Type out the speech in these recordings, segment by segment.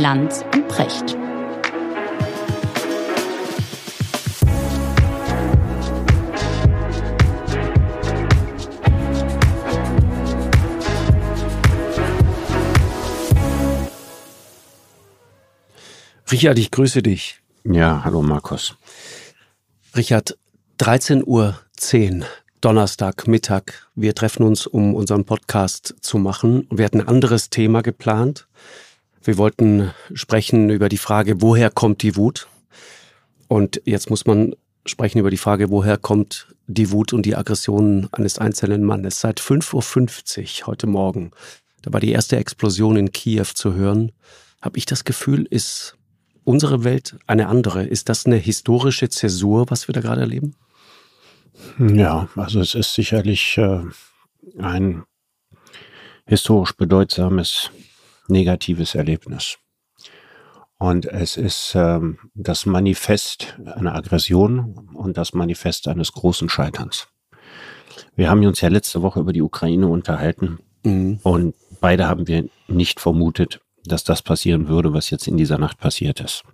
Lanz und Precht. Richard, ich grüße dich. Ja, hallo Markus. Richard, 13.10 Uhr, Donnerstag Mittag. Wir treffen uns, um unseren Podcast zu machen. Wir hatten ein anderes Thema geplant. Wir wollten sprechen über die Frage, woher kommt die Wut? Und jetzt muss man sprechen über die Frage, woher kommt die Wut und die Aggression eines einzelnen Mannes. Seit 5.50 Uhr heute Morgen, da war die erste Explosion in Kiew zu hören, habe ich das Gefühl, ist unsere Welt eine andere? Ist das eine historische Zäsur, was wir da gerade erleben? Ja, also es ist sicherlich äh, ein historisch bedeutsames negatives Erlebnis. Und es ist ähm, das Manifest einer Aggression und das Manifest eines großen Scheiterns. Wir haben uns ja letzte Woche über die Ukraine unterhalten mhm. und beide haben wir nicht vermutet, dass das passieren würde, was jetzt in dieser Nacht passiert ist.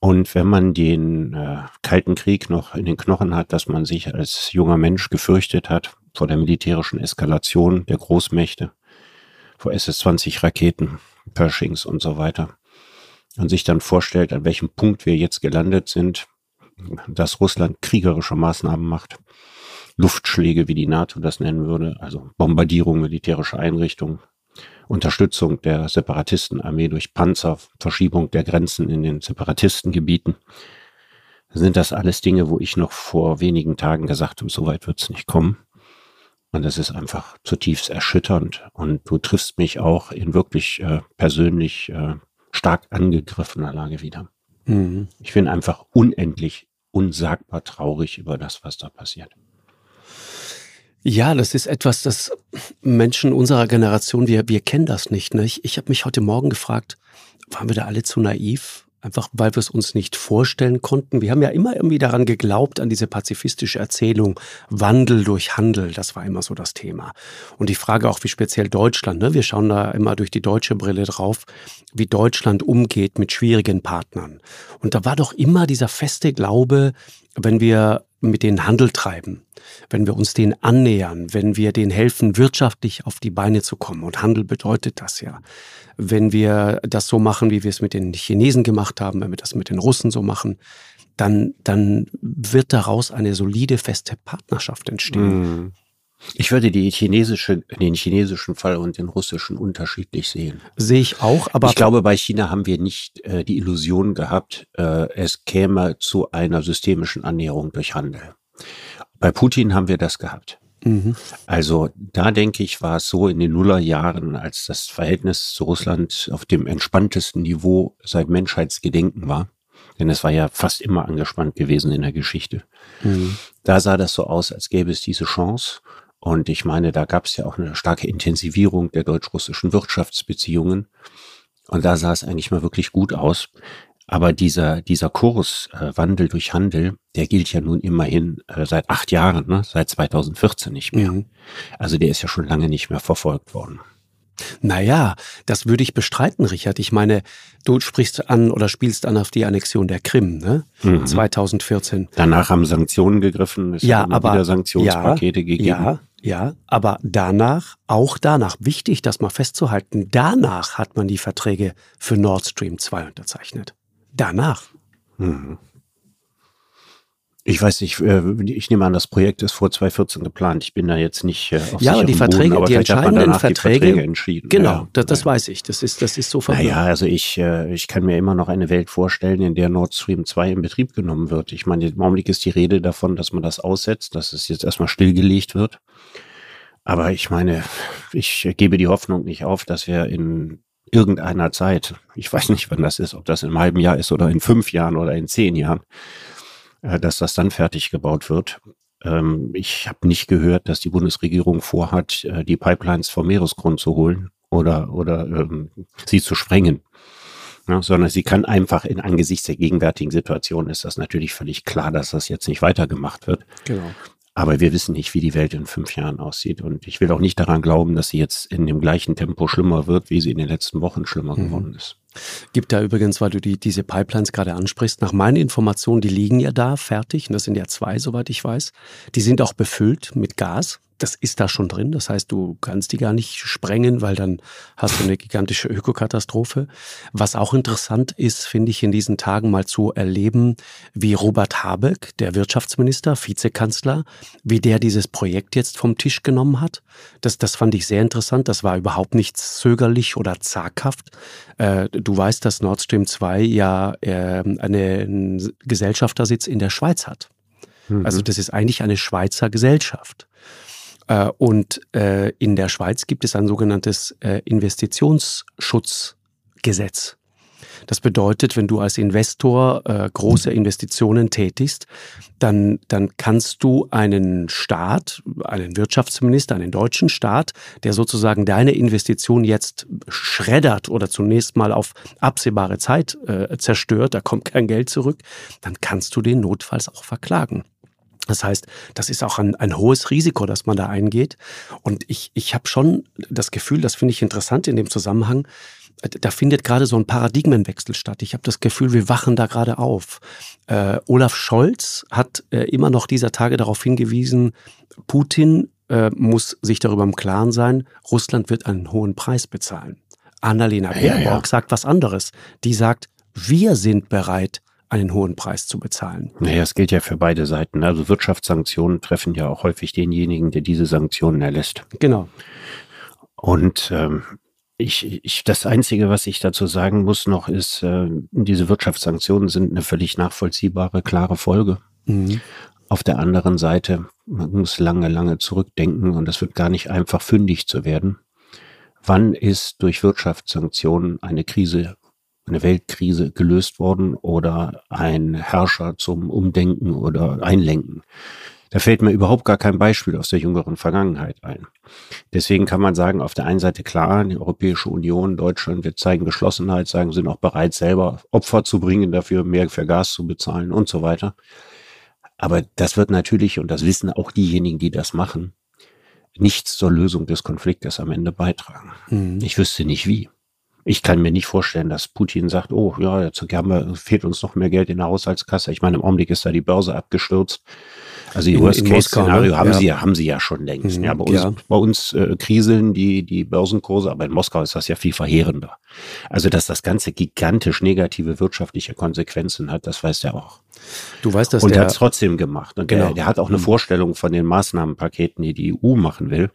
Und wenn man den äh, Kalten Krieg noch in den Knochen hat, dass man sich als junger Mensch gefürchtet hat vor der militärischen Eskalation der Großmächte, vor SS-20 Pershings und so weiter, und sich dann vorstellt, an welchem Punkt wir jetzt gelandet sind, dass Russland kriegerische Maßnahmen macht, Luftschläge, wie die NATO das nennen würde, also Bombardierung militärischer Einrichtungen, Unterstützung der Separatistenarmee durch Panzer, Verschiebung der Grenzen in den Separatistengebieten. Sind das alles Dinge, wo ich noch vor wenigen Tagen gesagt habe, so weit wird es nicht kommen. Und das ist einfach zutiefst erschütternd. Und du triffst mich auch in wirklich äh, persönlich äh, stark angegriffener Lage wieder. Mhm. Ich bin einfach unendlich, unsagbar traurig über das, was da passiert. Ja, das ist etwas, das Menschen unserer Generation, wir, wir kennen das nicht. Ne? Ich, ich habe mich heute Morgen gefragt, waren wir da alle zu naiv? Einfach weil wir es uns nicht vorstellen konnten. Wir haben ja immer irgendwie daran geglaubt, an diese pazifistische Erzählung, Wandel durch Handel, das war immer so das Thema. Und die Frage auch, wie speziell Deutschland, ne? wir schauen da immer durch die deutsche Brille drauf, wie Deutschland umgeht mit schwierigen Partnern. Und da war doch immer dieser feste Glaube, wenn wir mit denen Handel treiben, wenn wir uns denen annähern, wenn wir denen helfen, wirtschaftlich auf die Beine zu kommen. Und Handel bedeutet das ja. Wenn wir das so machen, wie wir es mit den Chinesen gemacht haben, wenn wir das mit den Russen so machen, dann, dann wird daraus eine solide, feste Partnerschaft entstehen. Mhm. Ich würde die chinesische, den chinesischen Fall und den russischen unterschiedlich sehen. Sehe ich auch, aber. Ich glaube, bei China haben wir nicht äh, die Illusion gehabt, äh, es käme zu einer systemischen Annäherung durch Handel. Bei Putin haben wir das gehabt. Mhm. Also da denke ich, war es so in den Nullerjahren, als das Verhältnis zu Russland auf dem entspanntesten Niveau seit Menschheitsgedenken war. Denn es war ja fast immer angespannt gewesen in der Geschichte. Mhm. Da sah das so aus, als gäbe es diese Chance. Und ich meine, da gab es ja auch eine starke Intensivierung der deutsch-russischen Wirtschaftsbeziehungen. Und da sah es eigentlich mal wirklich gut aus. Aber dieser, dieser Kurs äh, Wandel durch Handel, der gilt ja nun immerhin äh, seit acht Jahren, ne? seit 2014 nicht mehr. Mhm. Also der ist ja schon lange nicht mehr verfolgt worden. Naja, das würde ich bestreiten, Richard. Ich meine, du sprichst an oder spielst an auf die Annexion der Krim, ne? Mhm. 2014. Danach haben Sanktionen gegriffen, es ja, aber, wieder Sanktionspakete ja, gegeben. Ja, ja, aber danach, auch danach, wichtig, das mal festzuhalten, danach hat man die Verträge für Nord Stream 2 unterzeichnet. Danach. Mhm. Ich weiß nicht, äh, ich nehme an, das Projekt ist vor 2014 geplant. Ich bin da jetzt nicht äh, auf Ja, aber die Verträge, Boden, aber die entscheidenden Verträge, die Verträge entschieden. Genau, ja, das, das weiß ich. Das ist, das ist so verbunden. Naja, also ich, äh, ich kann mir immer noch eine Welt vorstellen, in der Nord Stream 2 in Betrieb genommen wird. Ich meine, im Augenblick ist die Rede davon, dass man das aussetzt, dass es jetzt erstmal stillgelegt wird. Aber ich meine, ich gebe die Hoffnung nicht auf, dass wir in irgendeiner Zeit, ich weiß nicht, wann das ist, ob das in einem halben Jahr ist oder in fünf Jahren oder in zehn Jahren, äh, dass das dann fertig gebaut wird. Ähm, ich habe nicht gehört, dass die Bundesregierung vorhat, äh, die Pipelines vom Meeresgrund zu holen oder, oder ähm, sie zu sprengen. Ja, sondern sie kann einfach in angesichts der gegenwärtigen Situation ist das natürlich völlig klar, dass das jetzt nicht weitergemacht wird. Genau. Aber wir wissen nicht, wie die Welt in fünf Jahren aussieht. Und ich will auch nicht daran glauben, dass sie jetzt in dem gleichen Tempo schlimmer wird, wie sie in den letzten Wochen schlimmer mhm. geworden ist. Gibt da übrigens, weil du die, diese Pipelines gerade ansprichst, nach meinen Informationen, die liegen ja da fertig, und das sind ja zwei, soweit ich weiß. Die sind auch befüllt mit Gas das ist da schon drin. Das heißt, du kannst die gar nicht sprengen, weil dann hast du eine gigantische Ökokatastrophe. Was auch interessant ist, finde ich in diesen Tagen mal zu erleben, wie Robert Habeck, der Wirtschaftsminister, Vizekanzler, wie der dieses Projekt jetzt vom Tisch genommen hat. Das, das fand ich sehr interessant. Das war überhaupt nicht zögerlich oder zaghaft. Äh, du weißt, dass Nord Stream 2 ja äh, einen Gesellschaftersitz in der Schweiz hat. Mhm. Also das ist eigentlich eine Schweizer Gesellschaft. Äh, und äh, in der Schweiz gibt es ein sogenanntes äh, Investitionsschutzgesetz. Das bedeutet, wenn du als Investor äh, große Investitionen tätigst, dann, dann kannst du einen Staat, einen Wirtschaftsminister, einen deutschen Staat, der sozusagen deine Investition jetzt schreddert oder zunächst mal auf absehbare Zeit äh, zerstört, da kommt kein Geld zurück, dann kannst du den notfalls auch verklagen. Das heißt, das ist auch ein, ein hohes Risiko, dass man da eingeht. Und ich, ich habe schon das Gefühl, das finde ich interessant in dem Zusammenhang, da findet gerade so ein Paradigmenwechsel statt. Ich habe das Gefühl, wir wachen da gerade auf. Äh, Olaf Scholz hat äh, immer noch dieser Tage darauf hingewiesen, Putin äh, muss sich darüber im Klaren sein, Russland wird einen hohen Preis bezahlen. Annalena Baerbock ja, ja. sagt was anderes. Die sagt, wir sind bereit, einen hohen Preis zu bezahlen. Naja, es gilt ja für beide Seiten. Also Wirtschaftssanktionen treffen ja auch häufig denjenigen, der diese Sanktionen erlässt. Genau. Und ähm, ich, ich, das Einzige, was ich dazu sagen muss noch, ist, äh, diese Wirtschaftssanktionen sind eine völlig nachvollziehbare, klare Folge. Mhm. Auf der anderen Seite, man muss lange, lange zurückdenken und es wird gar nicht einfach fündig zu werden. Wann ist durch Wirtschaftssanktionen eine Krise eine Weltkrise gelöst worden oder ein Herrscher zum Umdenken oder Einlenken. Da fällt mir überhaupt gar kein Beispiel aus der jüngeren Vergangenheit ein. Deswegen kann man sagen, auf der einen Seite klar, die Europäische Union, Deutschland, wir zeigen Geschlossenheit, sagen, sind auch bereit, selber Opfer zu bringen, dafür mehr für Gas zu bezahlen und so weiter. Aber das wird natürlich, und das wissen auch diejenigen, die das machen, nichts zur Lösung des Konfliktes am Ende beitragen. Mhm. Ich wüsste nicht wie. Ich kann mir nicht vorstellen, dass Putin sagt, oh ja, jetzt haben wir, fehlt uns noch mehr Geld in der Haushaltskasse. Ich meine, im Augenblick ist da die Börse abgestürzt. Also die Worst-Case-Szenario ne? haben ja. sie ja, haben sie ja schon längst. Mhm, ja, bei uns, ja. bei uns äh, kriseln die, die Börsenkurse, aber in Moskau ist das ja viel verheerender. Also, dass das Ganze gigantisch negative wirtschaftliche Konsequenzen hat, das weiß er auch. Du weißt, dass Und der hat es trotzdem gemacht. Und genau. der, der hat auch eine mhm. Vorstellung von den Maßnahmenpaketen, die die EU machen will.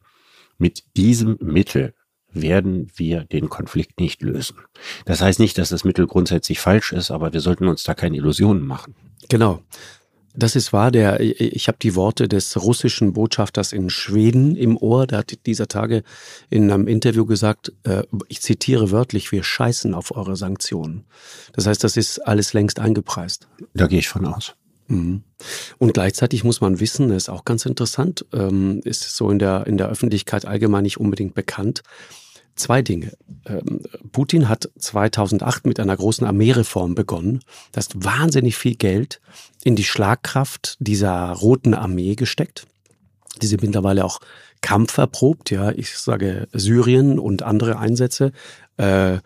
Mit diesem Mittel werden wir den Konflikt nicht lösen. Das heißt nicht, dass das Mittel grundsätzlich falsch ist, aber wir sollten uns da keine Illusionen machen. Genau. Das ist wahr. Der, ich habe die Worte des russischen Botschafters in Schweden im Ohr. Der hat dieser Tage in einem Interview gesagt, äh, ich zitiere wörtlich, wir scheißen auf eure Sanktionen. Das heißt, das ist alles längst eingepreist. Da gehe ich von aus. Mhm. Und gleichzeitig muss man wissen, das ist auch ganz interessant, ähm, ist so in der, in der Öffentlichkeit allgemein nicht unbedingt bekannt, Zwei Dinge. Ähm, Putin hat 2008 mit einer großen Armeereform begonnen. Das ist wahnsinnig viel Geld in die Schlagkraft dieser roten Armee gesteckt. Die sind mittlerweile auch kampferprobt, ja. Ich sage Syrien und andere Einsätze, äh, äh,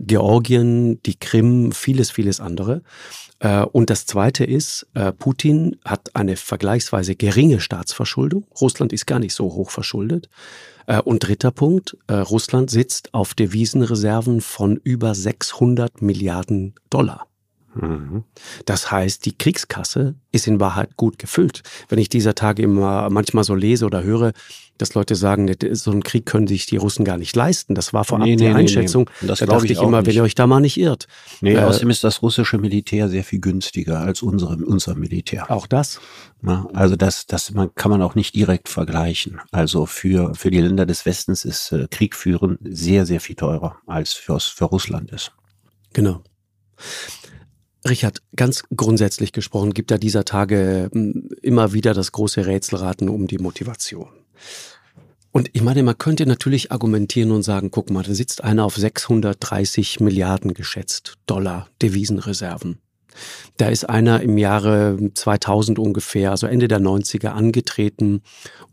Georgien, die Krim, vieles, vieles andere. Äh, und das Zweite ist, äh, Putin hat eine vergleichsweise geringe Staatsverschuldung. Russland ist gar nicht so hoch verschuldet. Und dritter Punkt, Russland sitzt auf Devisenreserven von über 600 Milliarden Dollar. Mhm. Das heißt, die Kriegskasse ist in Wahrheit gut gefüllt. Wenn ich dieser Tage immer manchmal so lese oder höre, dass Leute sagen, so einen Krieg können sich die Russen gar nicht leisten. Das war vorab nee, die nee, Einschätzung. Nee, das da dachte ich, ich immer, nicht. wenn ihr euch da mal nicht irrt. Nee, äh, außerdem ist das russische Militär sehr viel günstiger als unsere, unser Militär. Auch das? Ja, also das, das man, kann man auch nicht direkt vergleichen. Also für, für die Länder des Westens ist äh, Krieg führen sehr, sehr viel teurer als für, für Russland ist. Genau. Richard, ganz grundsätzlich gesprochen gibt da dieser Tage hm, immer wieder das große Rätselraten um die Motivation. Und ich meine, man könnte natürlich argumentieren und sagen, guck mal, da sitzt einer auf 630 Milliarden geschätzt Dollar Devisenreserven. Da ist einer im Jahre 2000 ungefähr, also Ende der 90er, angetreten,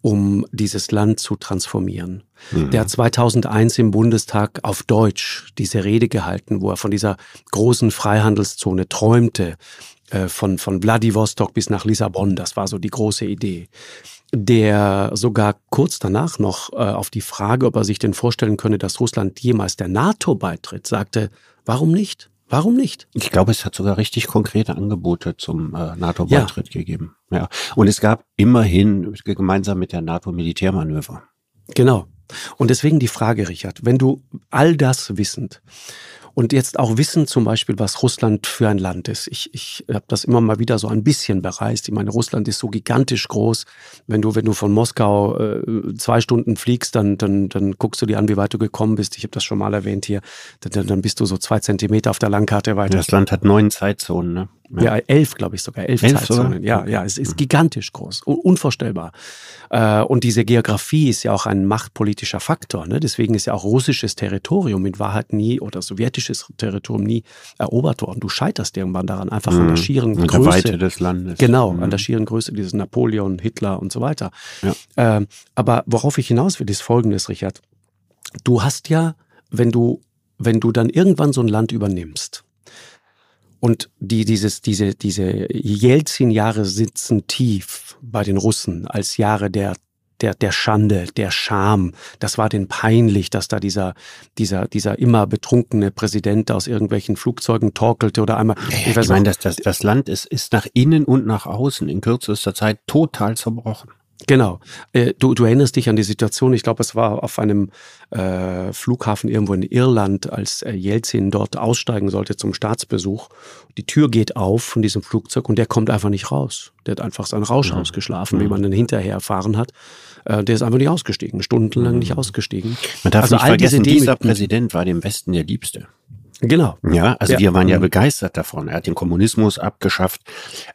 um dieses Land zu transformieren. Mhm. Der hat 2001 im Bundestag auf Deutsch diese Rede gehalten, wo er von dieser großen Freihandelszone träumte, äh, von, von Vladivostok bis nach Lissabon. Das war so die große Idee der sogar kurz danach noch äh, auf die Frage, ob er sich denn vorstellen könne, dass Russland jemals der NATO beitritt, sagte, warum nicht? Warum nicht? Ich glaube, es hat sogar richtig konkrete Angebote zum äh, NATO-Beitritt ja. gegeben. Ja. Und es gab immerhin gemeinsam mit der NATO Militärmanöver. Genau. Und deswegen die Frage, Richard, wenn du all das wissend und jetzt auch wissen zum Beispiel, was Russland für ein Land ist. Ich, ich habe das immer mal wieder so ein bisschen bereist. Ich meine, Russland ist so gigantisch groß. Wenn du, wenn du von Moskau äh, zwei Stunden fliegst, dann, dann, dann guckst du dir an, wie weit du gekommen bist. Ich habe das schon mal erwähnt hier. Dann, dann bist du so zwei Zentimeter auf der Landkarte weiter. Das Land hat neun Zeitzonen, ne? Ja, ja elf, glaube ich sogar. Elf, elf Zeitzonen. Sogar? Ja, ja, es ist gigantisch groß. Unvorstellbar. Äh, und diese Geografie ist ja auch ein machtpolitischer Faktor. Ne? Deswegen ist ja auch russisches Territorium in Wahrheit nie oder sowjetisches Territorium nie erobert worden. Du scheiterst irgendwann daran, einfach an der mhm. schieren und Größe. Der Weite des Landes. Genau, mhm. an der schieren Größe dieses Napoleon, Hitler und so weiter. Ja. Äh, aber worauf ich hinaus will, ist folgendes, Richard. Du hast ja, wenn du, wenn du dann irgendwann so ein Land übernimmst, und die, dieses, diese, diese Jelzin-Jahre sitzen tief bei den Russen als Jahre der der, der Schande, der Scham. Das war denn peinlich, dass da dieser, dieser, dieser immer betrunkene Präsident aus irgendwelchen Flugzeugen torkelte oder einmal. Ja, ich, ich meine, das, das, das Land ist, ist nach innen und nach außen in kürzester Zeit total zerbrochen. Genau. Äh, du, du erinnerst dich an die Situation, ich glaube, es war auf einem äh, Flughafen irgendwo in Irland, als äh, Jelzin dort aussteigen sollte zum Staatsbesuch. Die Tür geht auf von diesem Flugzeug und der kommt einfach nicht raus. Der hat einfach seinen Rausch ja. ausgeschlafen, wie man dann hinterher erfahren hat. Äh, der ist einfach nicht ausgestiegen, stundenlang nicht ausgestiegen. Man darf also nicht vergessen, dieser Präsident war dem Westen der Liebste. Genau. Ja, also ja. wir waren ja mhm. begeistert davon. Er hat den Kommunismus abgeschafft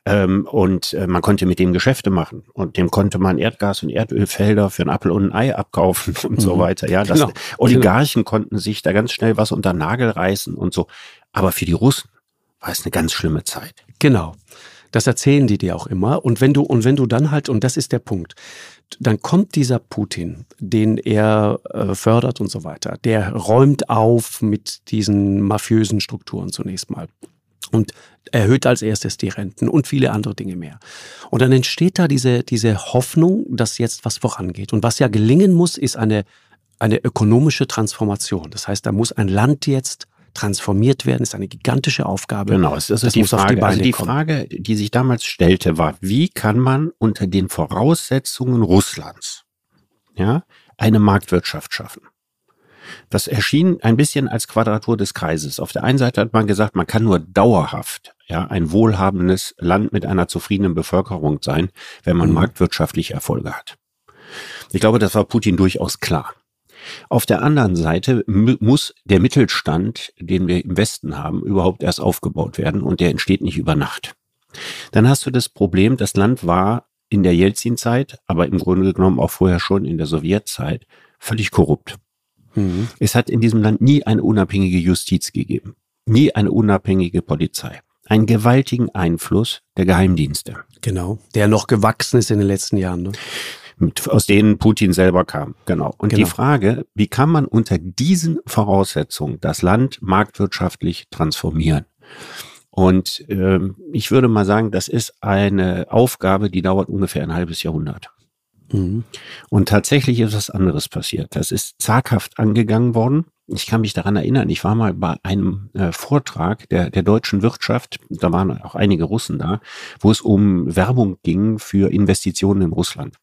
ähm, und äh, man konnte mit dem Geschäfte machen und dem konnte man Erdgas und Erdölfelder für ein Apfel und ein Ei abkaufen und mhm. so weiter. Ja, das, genau. Oligarchen genau. konnten sich da ganz schnell was unter Nagel reißen und so. Aber für die Russen war es eine ganz schlimme Zeit. Genau. Das erzählen die dir auch immer. Und wenn du, und wenn du dann halt, und das ist der Punkt, dann kommt dieser Putin, den er äh, fördert und so weiter, der räumt auf mit diesen mafiösen Strukturen zunächst mal und erhöht als erstes die Renten und viele andere Dinge mehr. Und dann entsteht da diese, diese Hoffnung, dass jetzt was vorangeht. Und was ja gelingen muss, ist eine, eine ökonomische Transformation. Das heißt, da muss ein Land jetzt transformiert werden, ist eine gigantische Aufgabe. Genau, das ist das die Frage. Die also die kommen. Frage, die sich damals stellte, war, wie kann man unter den Voraussetzungen Russlands ja, eine Marktwirtschaft schaffen? Das erschien ein bisschen als Quadratur des Kreises. Auf der einen Seite hat man gesagt, man kann nur dauerhaft ja, ein wohlhabendes Land mit einer zufriedenen Bevölkerung sein, wenn man mhm. marktwirtschaftliche Erfolge hat. Ich glaube, das war Putin durchaus klar. Auf der anderen Seite muss der Mittelstand, den wir im Westen haben, überhaupt erst aufgebaut werden und der entsteht nicht über Nacht. Dann hast du das Problem, das Land war in der Jelzin-Zeit, aber im Grunde genommen auch vorher schon in der Sowjetzeit, völlig korrupt. Mhm. Es hat in diesem Land nie eine unabhängige Justiz gegeben, nie eine unabhängige Polizei einen gewaltigen Einfluss der Geheimdienste. Genau, der noch gewachsen ist in den letzten Jahren. Ne? Mit, aus denen Putin selber kam. Genau. Und genau. die Frage, wie kann man unter diesen Voraussetzungen das Land marktwirtschaftlich transformieren? Und ähm, ich würde mal sagen, das ist eine Aufgabe, die dauert ungefähr ein halbes Jahrhundert. Mhm. Und tatsächlich ist was anderes passiert. Das ist zaghaft angegangen worden. Ich kann mich daran erinnern, ich war mal bei einem äh, Vortrag der, der deutschen Wirtschaft, da waren auch einige Russen da, wo es um Werbung ging für Investitionen in Russland.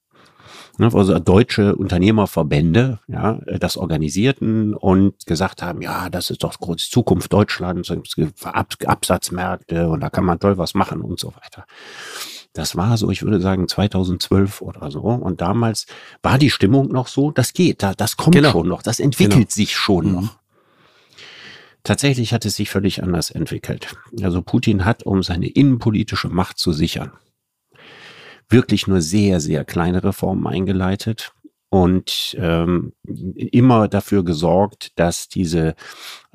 Ne, also deutsche Unternehmerverbände, ja, das organisierten und gesagt haben, ja, das ist doch die Zukunft Deutschlands, Absatzmärkte und da kann man toll was machen und so weiter. Das war so, ich würde sagen 2012 oder so. Und damals war die Stimmung noch so, das geht, das kommt genau. schon noch, das entwickelt genau. sich schon mhm. noch. Tatsächlich hat es sich völlig anders entwickelt. Also Putin hat, um seine innenpolitische Macht zu sichern, wirklich nur sehr, sehr kleine Reformen eingeleitet und ähm, immer dafür gesorgt, dass diese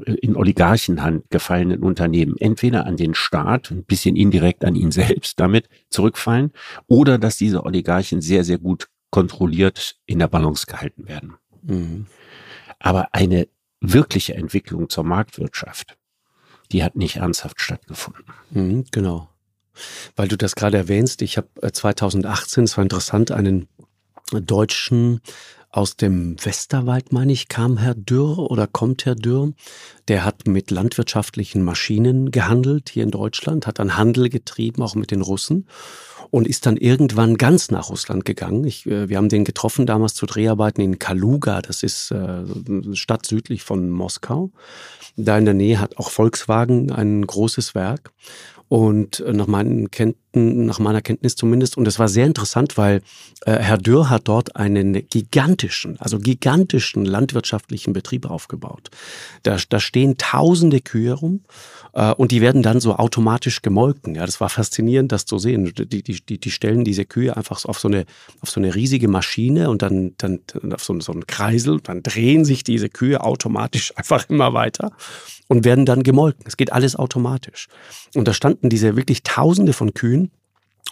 äh, in Oligarchenhand gefallenen Unternehmen entweder an den Staat, ein bisschen indirekt an ihn selbst damit zurückfallen, oder dass diese Oligarchen sehr, sehr gut kontrolliert in der Balance gehalten werden. Mhm. Aber eine wirkliche Entwicklung zur Marktwirtschaft, die hat nicht ernsthaft stattgefunden. Mhm, genau. Weil du das gerade erwähnst, ich habe 2018, es war interessant, einen Deutschen aus dem Westerwald, meine ich, kam Herr Dürr oder kommt Herr Dürr. Der hat mit landwirtschaftlichen Maschinen gehandelt hier in Deutschland, hat dann Handel getrieben, auch mit den Russen und ist dann irgendwann ganz nach Russland gegangen. Ich, äh, wir haben den getroffen damals zu Dreharbeiten in Kaluga, das ist äh, Stadt südlich von Moskau. Da in der Nähe hat auch Volkswagen ein großes Werk. Und äh, nach, meinen Kenntn nach meiner Kenntnis zumindest. Und es war sehr interessant, weil äh, Herr Dürr hat dort einen gigantischen, also gigantischen landwirtschaftlichen Betrieb aufgebaut. Da, da stehen tausende Kühe rum und die werden dann so automatisch gemolken. Ja, das war faszinierend, das zu sehen. Die, die, die, die stellen diese Kühe einfach auf so eine, auf so eine riesige Maschine und dann, dann auf so, so einen Kreisel, dann drehen sich diese Kühe automatisch einfach immer weiter und werden dann gemolken. Es geht alles automatisch. Und da standen diese wirklich Tausende von Kühen.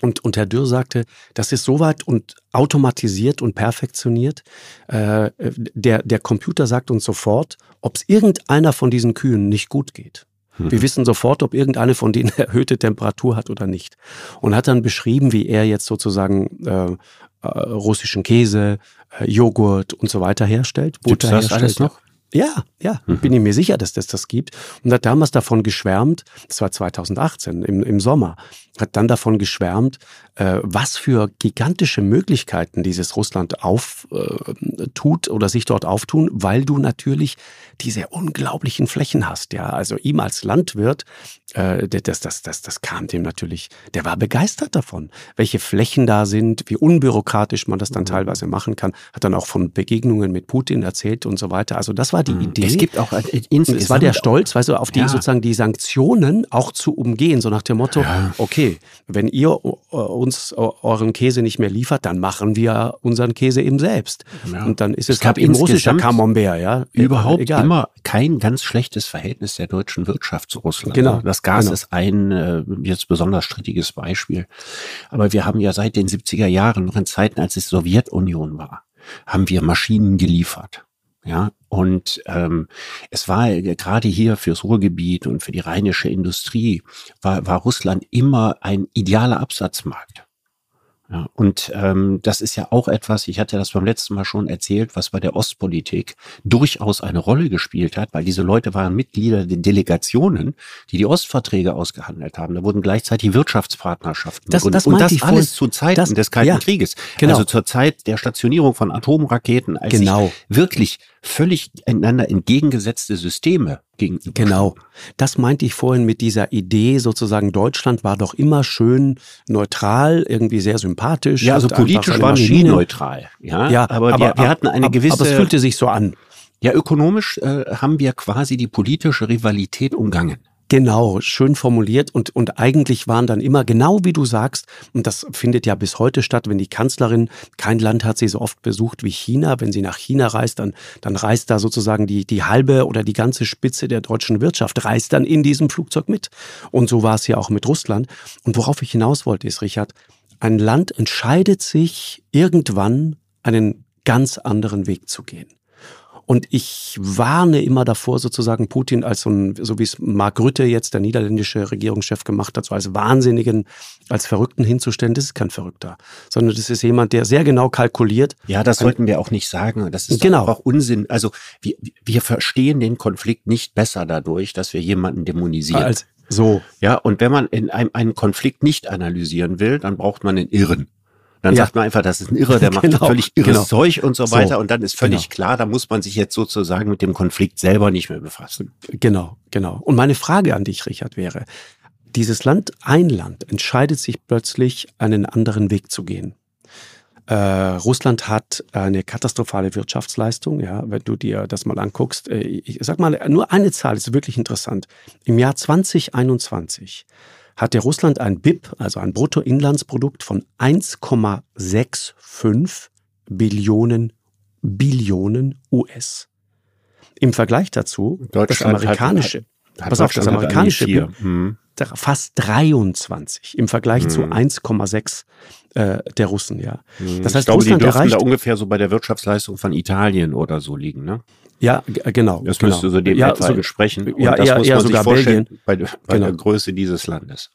Und, und Herr Dürr sagte, das ist soweit und automatisiert und perfektioniert. Äh, der, der Computer sagt uns sofort, ob es irgendeiner von diesen Kühen nicht gut geht. Mhm. Wir wissen sofort, ob irgendeine von denen erhöhte Temperatur hat oder nicht. Und hat dann beschrieben, wie er jetzt sozusagen äh, äh, russischen Käse, äh, Joghurt und so weiter herstellt. Butter Gibt's das herstellt. alles noch? Ja, ja, mhm. bin ich mir sicher, dass das das gibt. Und hat damals davon geschwärmt, das war 2018 im, im Sommer, hat dann davon geschwärmt, äh, was für gigantische Möglichkeiten dieses Russland auftut äh, oder sich dort auftun, weil du natürlich diese unglaublichen Flächen hast. Ja, also ihm als Landwirt, äh, das, das, das, das kam dem natürlich, der war begeistert davon, welche Flächen da sind, wie unbürokratisch man das dann mhm. teilweise machen kann. Hat dann auch von Begegnungen mit Putin erzählt und so weiter. Also das war die mhm. Idee. Es gibt auch. Es war der Stolz, weißt du, auf die ja. sozusagen die Sanktionen auch zu umgehen, so nach dem Motto, ja. okay, wenn ihr uns euren Käse nicht mehr liefert, dann machen wir unseren Käse eben selbst. Ja. Und dann ist es, es gab eben russischer Camembert, ja. Überhaupt Egal. immer kein ganz schlechtes Verhältnis der deutschen Wirtschaft zu Russland. Genau. Das Gas genau. ist ein äh, jetzt besonders strittiges Beispiel. Aber wir haben ja seit den 70er Jahren, noch in Zeiten, als es Sowjetunion war, haben wir Maschinen geliefert. Ja, und ähm, es war gerade hier fürs Ruhrgebiet und für die rheinische Industrie war, war Russland immer ein idealer Absatzmarkt. Ja, und ähm, das ist ja auch etwas, ich hatte das beim letzten Mal schon erzählt, was bei der Ostpolitik durchaus eine Rolle gespielt hat, weil diese Leute waren Mitglieder der Delegationen, die die Ostverträge ausgehandelt haben. Da wurden gleichzeitig Wirtschaftspartnerschaften das, das und das alles zu Zeiten das, des Kalten ja, Krieges. Genau. Also zur Zeit der Stationierung von Atomraketen, als genau. wirklich völlig einander entgegengesetzte Systeme gegenüber. Genau. Das meinte ich vorhin mit dieser Idee, sozusagen Deutschland war doch immer schön neutral, irgendwie sehr sympathisch. Ja, also politisch wir nie neutral. Ja, ja aber, aber wir, wir, hatten eine gewisse. Aber es fühlte sich so an. Ja, ökonomisch äh, haben wir quasi die politische Rivalität umgangen. Genau, schön formuliert und, und eigentlich waren dann immer genau wie du sagst, und das findet ja bis heute statt, wenn die Kanzlerin, kein Land hat sie so oft besucht wie China, wenn sie nach China reist, dann, dann reist da sozusagen die, die halbe oder die ganze Spitze der deutschen Wirtschaft, reist dann in diesem Flugzeug mit. Und so war es ja auch mit Russland. Und worauf ich hinaus wollte, ist, Richard, ein Land entscheidet sich irgendwann einen ganz anderen Weg zu gehen. Und ich warne immer davor, sozusagen Putin als so ein, so wie es Mark Rütte jetzt, der niederländische Regierungschef, gemacht hat, so als Wahnsinnigen, als Verrückten hinzustellen. Das ist kein Verrückter, sondern das ist jemand, der sehr genau kalkuliert. Ja, das sollten wir auch nicht sagen. Das ist genau. auch Unsinn. Also wir, wir verstehen den Konflikt nicht besser dadurch, dass wir jemanden dämonisieren. Als so. Ja, und wenn man in einem einen Konflikt nicht analysieren will, dann braucht man einen Irren. Dann ja. sagt man einfach, das ist ein Irrer, der macht genau, völlig irres genau. Zeug und so weiter. So, und dann ist völlig genau. klar, da muss man sich jetzt sozusagen mit dem Konflikt selber nicht mehr befassen. Genau, genau. Und meine Frage an dich, Richard, wäre, dieses Land, ein Land, entscheidet sich plötzlich, einen anderen Weg zu gehen. Äh, Russland hat eine katastrophale Wirtschaftsleistung, ja, wenn du dir das mal anguckst. Äh, ich sag mal, nur eine Zahl ist wirklich interessant. Im Jahr 2021 hatte Russland ein BIP, also ein Bruttoinlandsprodukt von 1,65 Billionen Billionen US. Im Vergleich dazu, das amerikanische, hat, hat, pass auf, das amerikanische hm. fast 23 im Vergleich hm. zu 1,6 äh, der Russen, ja. Hm. Das heißt, ich glaube, Russland die dürften da ungefähr so bei der Wirtschaftsleistung von Italien oder so liegen, ne? Ja, genau. Das genau. müsste so dem ja, etwa so, entsprechen. Und ja, das eher, muss man sich vorstellen Belgien. bei, bei genau. der Größe dieses Landes.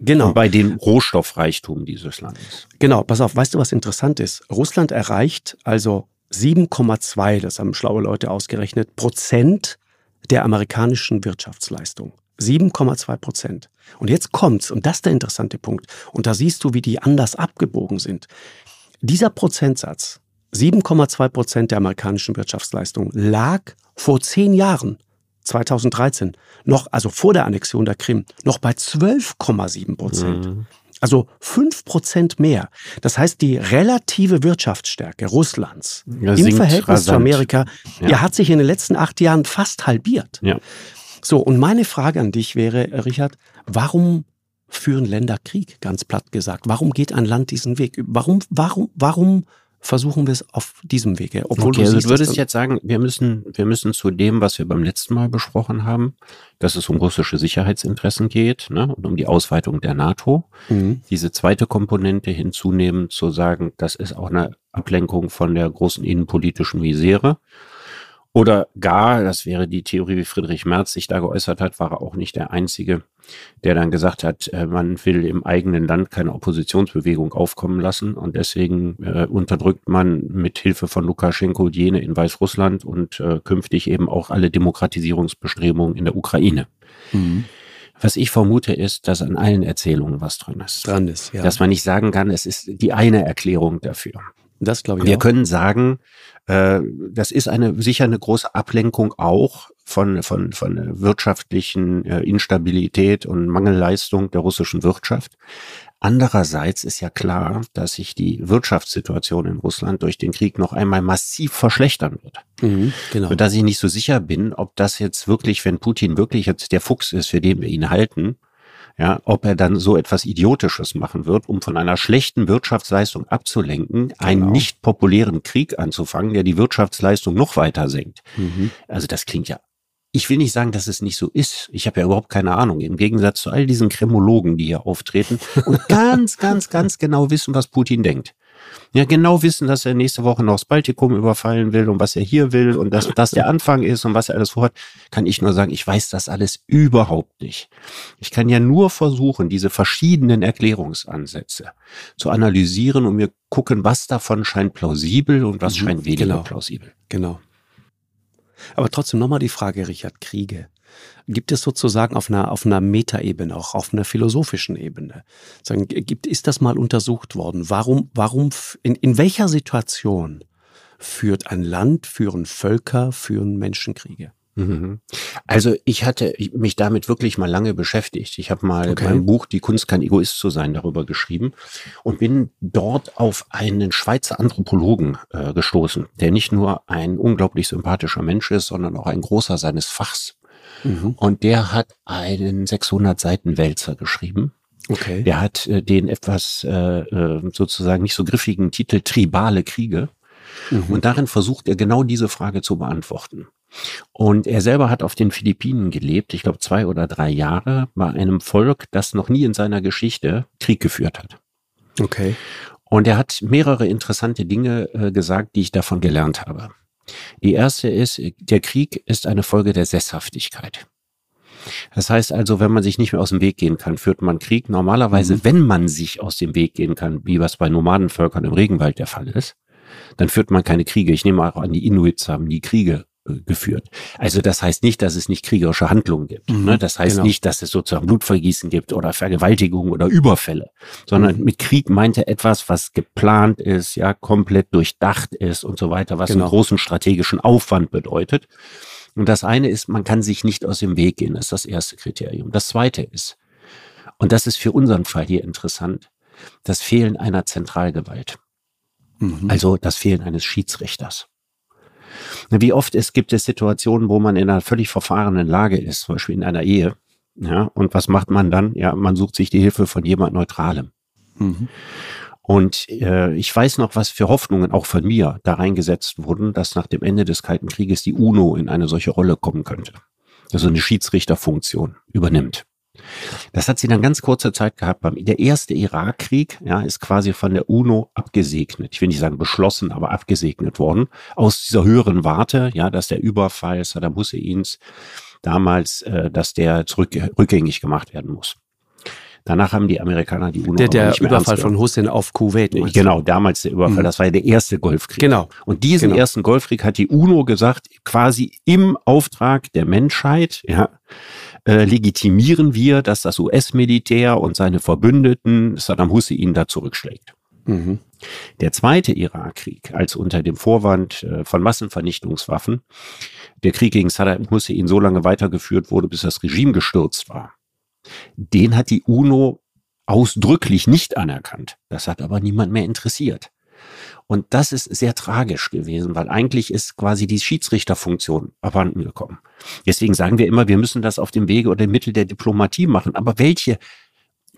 Genau. Und bei dem Rohstoffreichtum dieses Landes. Genau, pass auf, weißt du, was interessant ist? Russland erreicht also 7,2, das haben schlaue Leute ausgerechnet, Prozent der amerikanischen Wirtschaftsleistung. 7,2 Prozent. Und jetzt kommt's, und das ist der interessante Punkt. Und da siehst du, wie die anders abgebogen sind. Dieser Prozentsatz 7,2 Prozent der amerikanischen Wirtschaftsleistung lag vor zehn Jahren, 2013, noch, also vor der Annexion der Krim, noch bei 12,7 Prozent. Mhm. Also fünf Prozent mehr. Das heißt, die relative Wirtschaftsstärke Russlands ja, im Verhältnis rasant. zu Amerika ja. ja. hat sich in den letzten acht Jahren fast halbiert. Ja. So, und meine Frage an dich wäre, Richard, warum führen Länder Krieg, ganz platt gesagt? Warum geht ein Land diesen Weg? Warum, warum, warum versuchen wir es auf diesem Wege. Obwohl okay, du also würdest jetzt sagen, wir müssen, wir müssen zu dem, was wir beim letzten Mal besprochen haben, dass es um russische Sicherheitsinteressen geht ne, und um die Ausweitung der NATO, mhm. diese zweite Komponente hinzunehmen, zu sagen, das ist auch eine Ablenkung von der großen innenpolitischen Misere. Oder gar, das wäre die Theorie, wie Friedrich Merz sich da geäußert hat, war er auch nicht der Einzige, der dann gesagt hat, äh, man will im eigenen Land keine Oppositionsbewegung aufkommen lassen und deswegen äh, unterdrückt man mit Hilfe von Lukaschenko jene in Weißrussland und äh, künftig eben auch alle Demokratisierungsbestrebungen in der Ukraine. Mhm. Was ich vermute, ist, dass an allen Erzählungen was drin ist. Dran ist, ja. Dass man nicht sagen kann, es ist die eine Erklärung dafür. Das glaube ich. Wir auch. können sagen, äh, das ist eine sicher eine große Ablenkung auch von von von wirtschaftlichen äh, Instabilität und Mangelleistung der russischen Wirtschaft. Andererseits ist ja klar, dass sich die Wirtschaftssituation in Russland durch den Krieg noch einmal massiv verschlechtern wird. Mhm, genau. Sodass ich nicht so sicher bin, ob das jetzt wirklich, wenn Putin wirklich jetzt der Fuchs ist, für den wir ihn halten, ja, ob er dann so etwas Idiotisches machen wird, um von einer schlechten Wirtschaftsleistung abzulenken, genau. einen nicht populären Krieg anzufangen, der die Wirtschaftsleistung noch weiter senkt. Mhm. Also das klingt ja ich will nicht sagen, dass es nicht so ist. Ich habe ja überhaupt keine Ahnung. Im Gegensatz zu all diesen Kremologen, die hier auftreten und ganz, ganz, ganz genau wissen, was Putin denkt ja genau wissen, dass er nächste Woche noch das Baltikum überfallen will und was er hier will und dass das der Anfang ist und was er alles vorhat, kann ich nur sagen, ich weiß das alles überhaupt nicht. Ich kann ja nur versuchen, diese verschiedenen Erklärungsansätze zu analysieren und mir gucken, was davon scheint plausibel und was mhm, scheint weniger genau, plausibel. Genau. Aber trotzdem nochmal die Frage, Richard Kriege. Gibt es sozusagen auf einer, auf einer Metaebene, auch auf einer philosophischen Ebene, sagen, gibt, ist das mal untersucht worden? Warum, warum, in, in welcher Situation führt ein Land, führen Völker, führen Menschenkriege? Mhm. Also ich hatte mich damit wirklich mal lange beschäftigt. Ich habe mal okay. mein Buch Die Kunst kein Egoist zu sein darüber geschrieben und bin dort auf einen Schweizer Anthropologen äh, gestoßen, der nicht nur ein unglaublich sympathischer Mensch ist, sondern auch ein großer seines Fachs. Mhm. Und der hat einen 600 Seiten Wälzer geschrieben. Okay. Der hat äh, den etwas äh, äh, sozusagen nicht so griffigen Titel Tribale Kriege. Mhm. Und darin versucht er genau diese Frage zu beantworten. Und er selber hat auf den Philippinen gelebt, ich glaube zwei oder drei Jahre, bei einem Volk, das noch nie in seiner Geschichte Krieg geführt hat. Okay. Und er hat mehrere interessante Dinge äh, gesagt, die ich davon gelernt habe. Die erste ist, der Krieg ist eine Folge der Sesshaftigkeit. Das heißt also, wenn man sich nicht mehr aus dem Weg gehen kann, führt man Krieg. Normalerweise, mhm. wenn man sich aus dem Weg gehen kann, wie was bei Nomadenvölkern im Regenwald der Fall ist, dann führt man keine Kriege. Ich nehme auch an, die Inuits haben die Kriege geführt. Also das heißt nicht, dass es nicht kriegerische Handlungen gibt. Mhm, ne? Das heißt genau. nicht, dass es sozusagen Blutvergießen gibt oder Vergewaltigungen oder Überfälle, sondern mhm. mit Krieg meinte etwas, was geplant ist, ja, komplett durchdacht ist und so weiter, was genau. einen großen strategischen Aufwand bedeutet. Und das eine ist, man kann sich nicht aus dem Weg gehen, das ist das erste Kriterium. Das zweite ist, und das ist für unseren Fall hier interessant, das Fehlen einer Zentralgewalt. Mhm. Also das Fehlen eines Schiedsrichters. Wie oft es gibt es Situationen, wo man in einer völlig verfahrenen Lage ist, zum Beispiel in einer Ehe. Ja, und was macht man dann? Ja, man sucht sich die Hilfe von jemand Neutralem. Mhm. Und äh, ich weiß noch, was für Hoffnungen auch von mir da reingesetzt wurden, dass nach dem Ende des Kalten Krieges die UNO in eine solche Rolle kommen könnte. Also eine Schiedsrichterfunktion übernimmt. Das hat sie dann ganz kurze Zeit gehabt. Der erste Irakkrieg ja, ist quasi von der UNO abgesegnet. Ich will nicht sagen beschlossen, aber abgesegnet worden. Aus dieser höheren Warte, ja, dass der Überfall Saddam Husseins damals, äh, dass der zurück, rückgängig gemacht werden muss. Danach haben die Amerikaner die UNO Der, der Überfall von Hussein auf Kuwait. Genau, damals der Überfall. Mhm. Das war ja der erste Golfkrieg. Genau. Und diesen genau. ersten Golfkrieg hat die UNO gesagt, quasi im Auftrag der Menschheit, ja, äh, legitimieren wir, dass das US-Militär und seine Verbündeten Saddam Hussein da zurückschlägt. Mhm. Der zweite Irakkrieg, als unter dem Vorwand äh, von Massenvernichtungswaffen der Krieg gegen Saddam Hussein so lange weitergeführt wurde, bis das Regime gestürzt war, den hat die UNO ausdrücklich nicht anerkannt. Das hat aber niemand mehr interessiert. Und das ist sehr tragisch gewesen, weil eigentlich ist quasi die Schiedsrichterfunktion abhanden gekommen. Deswegen sagen wir immer, wir müssen das auf dem Wege oder dem Mittel der Diplomatie machen. Aber welche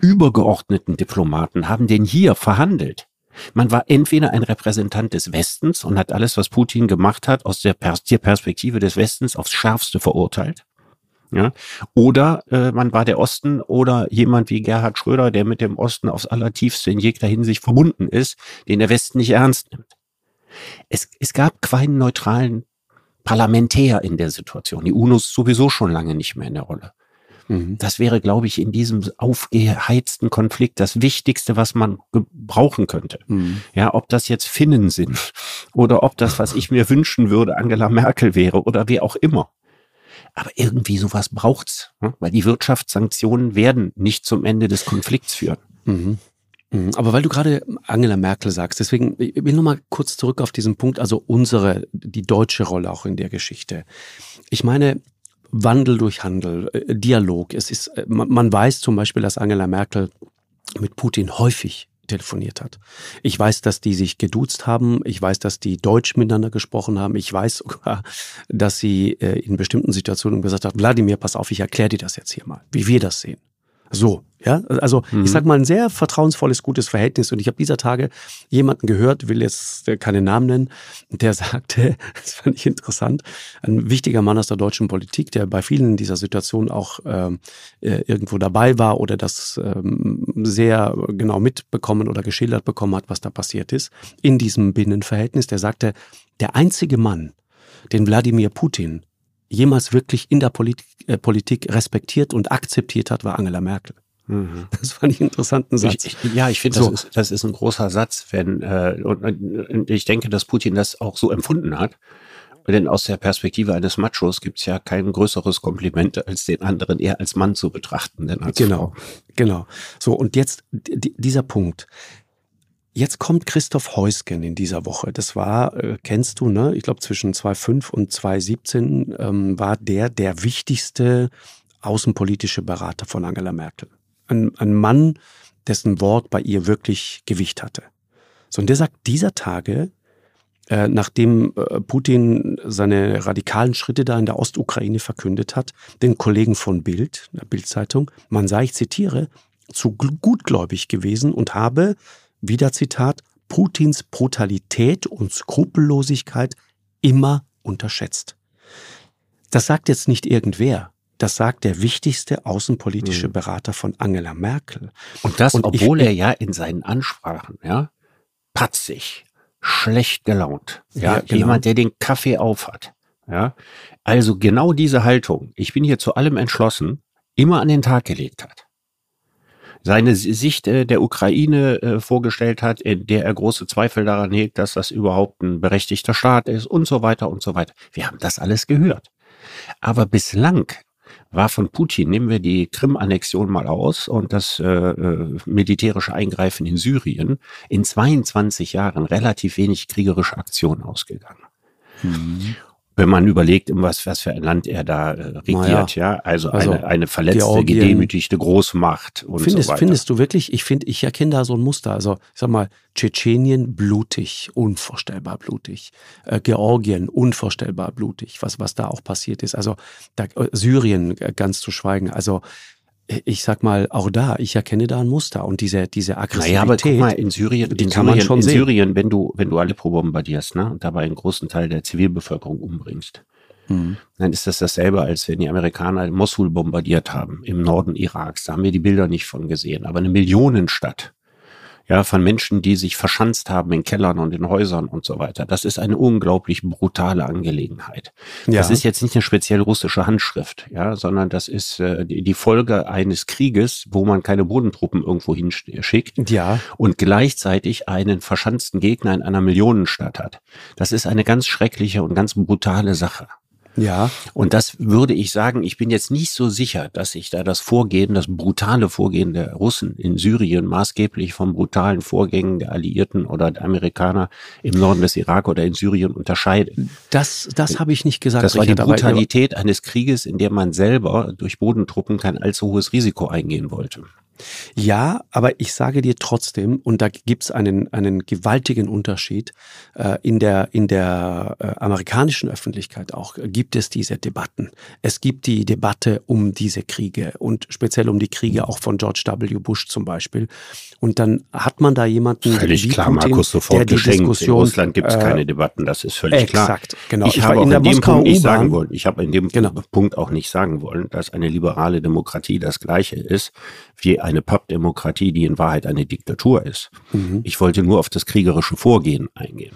übergeordneten Diplomaten haben denn hier verhandelt? Man war entweder ein Repräsentant des Westens und hat alles, was Putin gemacht hat, aus der Perspektive des Westens aufs Schärfste verurteilt. Ja? Oder äh, man war der Osten oder jemand wie Gerhard Schröder, der mit dem Osten aufs Allertiefste in jeglicher Hinsicht verbunden ist, den der Westen nicht ernst nimmt. Es, es gab keinen neutralen Parlamentär in der Situation. Die UNO ist sowieso schon lange nicht mehr in der Rolle. Mhm. Das wäre, glaube ich, in diesem aufgeheizten Konflikt das Wichtigste, was man brauchen könnte. Mhm. Ja, ob das jetzt Finnen sind oder ob das, was ich mir wünschen würde, Angela Merkel wäre oder wer auch immer. Aber irgendwie sowas braucht's, ne? weil die Wirtschaftssanktionen werden nicht zum Ende des Konflikts führen. Mhm. mhm. Aber weil du gerade Angela Merkel sagst, deswegen ich will noch mal kurz zurück auf diesen Punkt, also unsere, die deutsche Rolle auch in der Geschichte. Ich meine, Wandel durch Handel, äh, Dialog. Es ist, äh, man weiß zum Beispiel, dass Angela Merkel mit Putin häufig telefoniert hat. Ich weiß, dass die sich geduzt haben. Ich weiß, dass die Deutsch miteinander gesprochen haben. Ich weiß sogar, dass sie äh, in bestimmten Situationen gesagt hat, Wladimir, pass auf, ich erkläre dir das jetzt hier mal, wie wir das sehen. So, ja, also mhm. ich sag mal ein sehr vertrauensvolles, gutes Verhältnis. Und ich habe dieser Tage jemanden gehört, will jetzt keine Namen nennen, der sagte, das fand ich interessant, ein wichtiger Mann aus der deutschen Politik, der bei vielen dieser Situationen auch ähm, äh, irgendwo dabei war oder das ähm, sehr genau mitbekommen oder geschildert bekommen hat, was da passiert ist, in diesem Binnenverhältnis, der sagte, der einzige Mann, den Wladimir Putin jemals wirklich in der Polit äh, Politik respektiert und akzeptiert hat, war Angela Merkel. Mhm. Das fand ich einen interessanten Satz. Ich, ich, ja, ich finde, so. das, ist, das ist ein großer Satz, wenn äh, und, und ich denke, dass Putin das auch so empfunden hat. Denn aus der Perspektive eines Machos gibt es ja kein größeres Kompliment, als den anderen eher als Mann zu betrachten, denn als Genau, Frau. genau. So, und jetzt dieser Punkt. Jetzt kommt Christoph Heusgen in dieser Woche. Das war, äh, kennst du, ne? Ich glaube, zwischen 2005 und 2017 ähm, war der der wichtigste außenpolitische Berater von Angela Merkel. Ein, ein Mann, dessen Wort bei ihr wirklich Gewicht hatte. So, und der sagt dieser Tage, äh, nachdem äh, Putin seine radikalen Schritte da in der Ostukraine verkündet hat, den Kollegen von Bild, der Bildzeitung, man sei, ich zitiere, zu gutgläubig gewesen und habe wieder Zitat, Putins Brutalität und Skrupellosigkeit immer unterschätzt. Das sagt jetzt nicht irgendwer. Das sagt der wichtigste außenpolitische hm. Berater von Angela Merkel. Und das, und obwohl ich, er ja in seinen Ansprachen, ja, patzig, schlecht gelaunt, ja, ja genau. jemand, der den Kaffee aufhat, ja. Also genau diese Haltung, ich bin hier zu allem entschlossen, immer an den Tag gelegt hat seine Sicht äh, der Ukraine äh, vorgestellt hat, in der er große Zweifel daran hegt, dass das überhaupt ein berechtigter Staat ist und so weiter und so weiter. Wir haben das alles gehört. Aber bislang war von Putin, nehmen wir die Krim-Annexion mal aus und das äh, äh militärische Eingreifen in Syrien, in 22 Jahren relativ wenig kriegerische Aktionen ausgegangen. Mhm wenn man überlegt, in was, was für ein Land er da äh, regiert, ja. ja. Also, also eine, eine verletzte, gedemütigte Großmacht und findest, so weiter. Findest du wirklich, ich finde, ich erkenne da so ein Muster. Also, ich sag mal, Tschetschenien blutig, unvorstellbar blutig. Äh, Georgien unvorstellbar blutig, was, was da auch passiert ist. Also, da, äh, Syrien äh, ganz zu schweigen. Also, ich sag mal, auch da, ich erkenne da ein Muster und diese, diese Aggressivität. Naja, aber guck mal, in Syrien, die in kann Syrien, man schon in sehen. Syrien, wenn du, wenn du Aleppo bombardierst, ne, und dabei einen großen Teil der Zivilbevölkerung umbringst, mhm. dann ist das dasselbe, als wenn die Amerikaner Mosul bombardiert haben, im Norden Iraks. Da haben wir die Bilder nicht von gesehen. Aber eine Millionenstadt, ja, von Menschen, die sich verschanzt haben in Kellern und in Häusern und so weiter. Das ist eine unglaublich brutale Angelegenheit. Ja. Das ist jetzt nicht eine speziell russische Handschrift, ja, sondern das ist äh, die, Folge eines Krieges, wo man keine Bodentruppen irgendwo hinschickt ja. und gleichzeitig einen verschanzten Gegner in einer Millionenstadt hat. Das ist eine ganz schreckliche und ganz brutale Sache. Ja. Und das würde ich sagen, ich bin jetzt nicht so sicher, dass sich da das Vorgehen, das brutale Vorgehen der Russen in Syrien maßgeblich vom brutalen Vorgängen der Alliierten oder der Amerikaner im Norden des Irak oder in Syrien unterscheidet. Das, das habe ich nicht gesagt. Das war die Brutalität eines Krieges, in dem man selber durch Bodentruppen kein allzu hohes Risiko eingehen wollte. Ja, aber ich sage dir trotzdem, und da gibt's einen, einen gewaltigen Unterschied, äh, in der, in der äh, amerikanischen Öffentlichkeit auch gibt es diese Debatten. Es gibt die Debatte um diese Kriege und speziell um die Kriege auch von George W. Bush zum Beispiel. Und dann hat man da jemanden, völlig klar, Putin, Markus, sofort der die geschenkt. Diskussion, in Russland gibt es äh, keine Debatten, das ist völlig exakt, klar. Exakt, genau. Ich, ich habe in, in dem Punkt nicht sagen wollen, ich habe in dem genau. Punkt auch nicht sagen wollen, dass eine liberale Demokratie das Gleiche ist wie eine Pappdemokratie, die in Wahrheit eine Diktatur ist. Mhm. Ich wollte nur auf das kriegerische Vorgehen eingehen.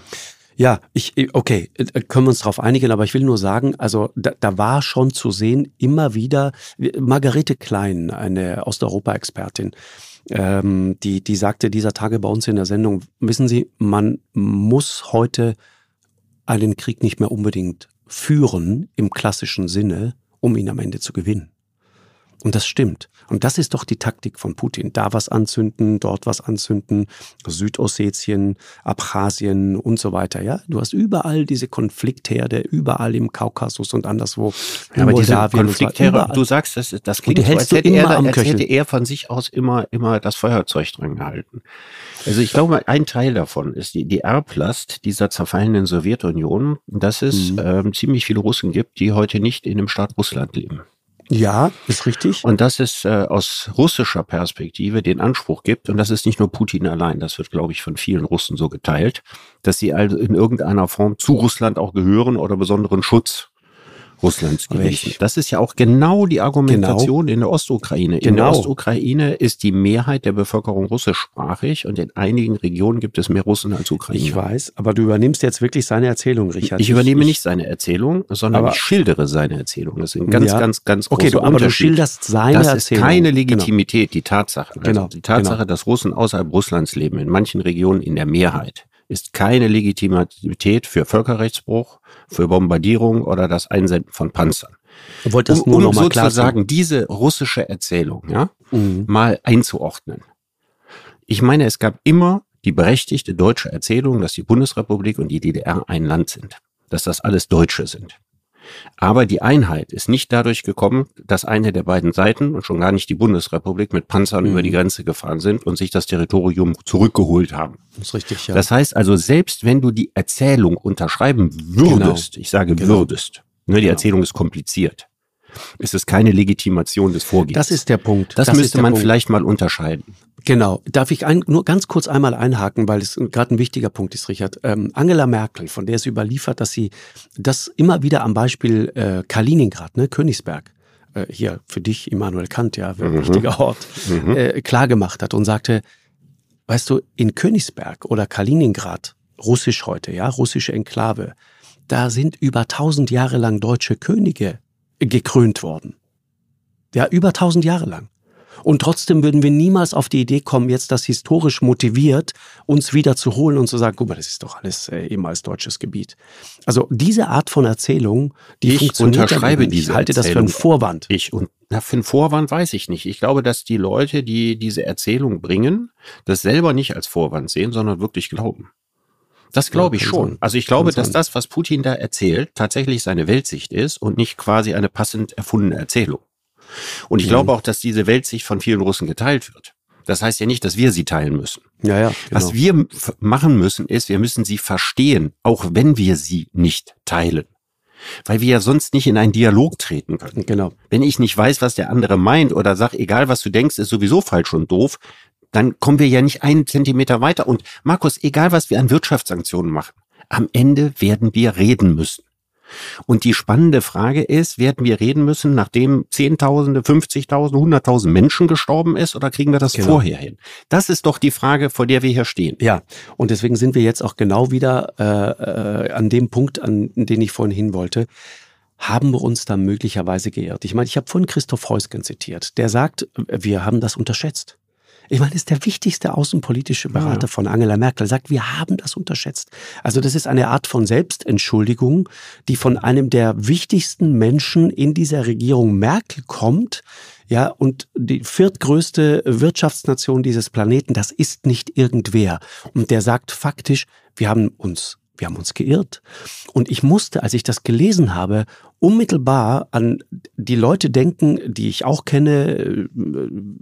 Ja, ich, okay, äh, können wir uns darauf einigen, aber ich will nur sagen, also da, da war schon zu sehen, immer wieder, Margarete Klein, eine Osteuropa-Expertin, ähm, die, die sagte dieser Tage bei uns in der Sendung, wissen Sie, man muss heute einen Krieg nicht mehr unbedingt führen im klassischen Sinne, um ihn am Ende zu gewinnen. Und das stimmt. Und das ist doch die Taktik von Putin. Da was anzünden, dort was anzünden, Südossetien, Abchasien und so weiter. Ja, du hast überall diese Konfliktherde, überall im Kaukasus und anderswo. Ja, aber diese Konfliktherde, du sagst, das, das klingt so, als, hätte er, als hätte er von sich aus immer, immer das Feuerzeug dran gehalten. Also ich glaube, ein Teil davon ist die, die Erblast dieser zerfallenen Sowjetunion, dass es mhm. ähm, ziemlich viele Russen gibt, die heute nicht in dem Staat Russland leben. Ja, ist richtig. Und dass es äh, aus russischer Perspektive den Anspruch gibt, und das ist nicht nur Putin allein, das wird, glaube ich, von vielen Russen so geteilt, dass sie also in irgendeiner Form zu Russland auch gehören oder besonderen Schutz Russlands gewesen. Das ist ja auch genau die Argumentation genau. in der Ostukraine. In genau. der Ostukraine ist die Mehrheit der Bevölkerung russischsprachig und in einigen Regionen gibt es mehr Russen als Ukrainer. Ich weiß, aber du übernimmst jetzt wirklich seine Erzählung, Richard. Ich, ich übernehme ich, nicht seine Erzählung, sondern ich schildere seine Erzählung. Das ist ein ganz, ja. ganz, ganz großer okay, du, aber du schilderst seine das Erzählung. Das ist keine Legitimität, genau. die Tatsache. Also genau. Die Tatsache, genau. dass Russen außerhalb Russlands leben, in manchen Regionen in der Mehrheit ist keine Legitimität für Völkerrechtsbruch, für Bombardierung oder das Einsenden von Panzern. Wollt das nur um, um sozusagen diese russische Erzählung ja, mhm. mal einzuordnen. Ich meine, es gab immer die berechtigte deutsche Erzählung, dass die Bundesrepublik und die DDR ein Land sind, dass das alles Deutsche sind. Aber die Einheit ist nicht dadurch gekommen, dass eine der beiden Seiten und schon gar nicht die Bundesrepublik mit Panzern mhm. über die Grenze gefahren sind und sich das Territorium zurückgeholt haben. Das ist richtig, ja. Das heißt also, selbst wenn du die Erzählung unterschreiben würdest, genau. ich sage genau. würdest, ne, die genau. Erzählung ist kompliziert. Es ist keine Legitimation des Vorgehens. Das ist der Punkt. Das, das müsste man Punkt. vielleicht mal unterscheiden. Genau. Darf ich ein, nur ganz kurz einmal einhaken, weil es gerade ein wichtiger Punkt ist, Richard. Ähm, Angela Merkel, von der es überliefert, dass sie das immer wieder am Beispiel äh, Kaliningrad, ne, Königsberg, äh, hier für dich, Immanuel Kant, ja, mhm. wichtiger Ort, mhm. äh, klar gemacht hat und sagte, weißt du, in Königsberg oder Kaliningrad, russisch heute, ja, russische Enklave, da sind über tausend Jahre lang deutsche Könige gekrönt worden. Ja, über tausend Jahre lang. Und trotzdem würden wir niemals auf die Idee kommen, jetzt das historisch motiviert, uns wieder zu holen und zu sagen, guck mal, das ist doch alles äh, ehemals deutsches Gebiet. Also diese Art von Erzählung, die ich funktioniert unterschreibe diese Ich halte Erzählung. das für einen Vorwand. Ich und na, für einen Vorwand weiß ich nicht. Ich glaube, dass die Leute, die diese Erzählung bringen, das selber nicht als Vorwand sehen, sondern wirklich glauben. Das glaube ich schon. Also ich glaube, dass das, was Putin da erzählt, tatsächlich seine Weltsicht ist und nicht quasi eine passend erfundene Erzählung. Und ich mhm. glaube auch, dass diese Weltsicht von vielen Russen geteilt wird. Das heißt ja nicht, dass wir sie teilen müssen. Ja, ja, genau. Was wir machen müssen, ist, wir müssen sie verstehen, auch wenn wir sie nicht teilen. weil wir ja sonst nicht in einen Dialog treten können. Genau. Wenn ich nicht weiß, was der andere meint oder sag, egal was du denkst, ist sowieso falsch und doof, dann kommen wir ja nicht einen Zentimeter weiter. Und Markus, egal was wir an Wirtschaftssanktionen machen, am Ende werden wir reden müssen. Und die spannende Frage ist, werden wir reden müssen, nachdem Zehntausende, 50.000, 100.000 Menschen gestorben ist oder kriegen wir das genau. vorher hin? Das ist doch die Frage, vor der wir hier stehen. Ja, und deswegen sind wir jetzt auch genau wieder äh, äh, an dem Punkt, an den ich vorhin hin wollte haben wir uns da möglicherweise geirrt. Ich meine, ich habe vorhin Christoph Heusgen zitiert. Der sagt, wir haben das unterschätzt. Ich meine, das ist der wichtigste außenpolitische Berater ja. von Angela Merkel, sagt, wir haben das unterschätzt. Also das ist eine Art von Selbstentschuldigung, die von einem der wichtigsten Menschen in dieser Regierung Merkel kommt. Ja, und die viertgrößte Wirtschaftsnation dieses Planeten, das ist nicht irgendwer. Und der sagt faktisch, wir haben uns wir haben uns geirrt. Und ich musste, als ich das gelesen habe, unmittelbar an die Leute denken, die ich auch kenne, äh,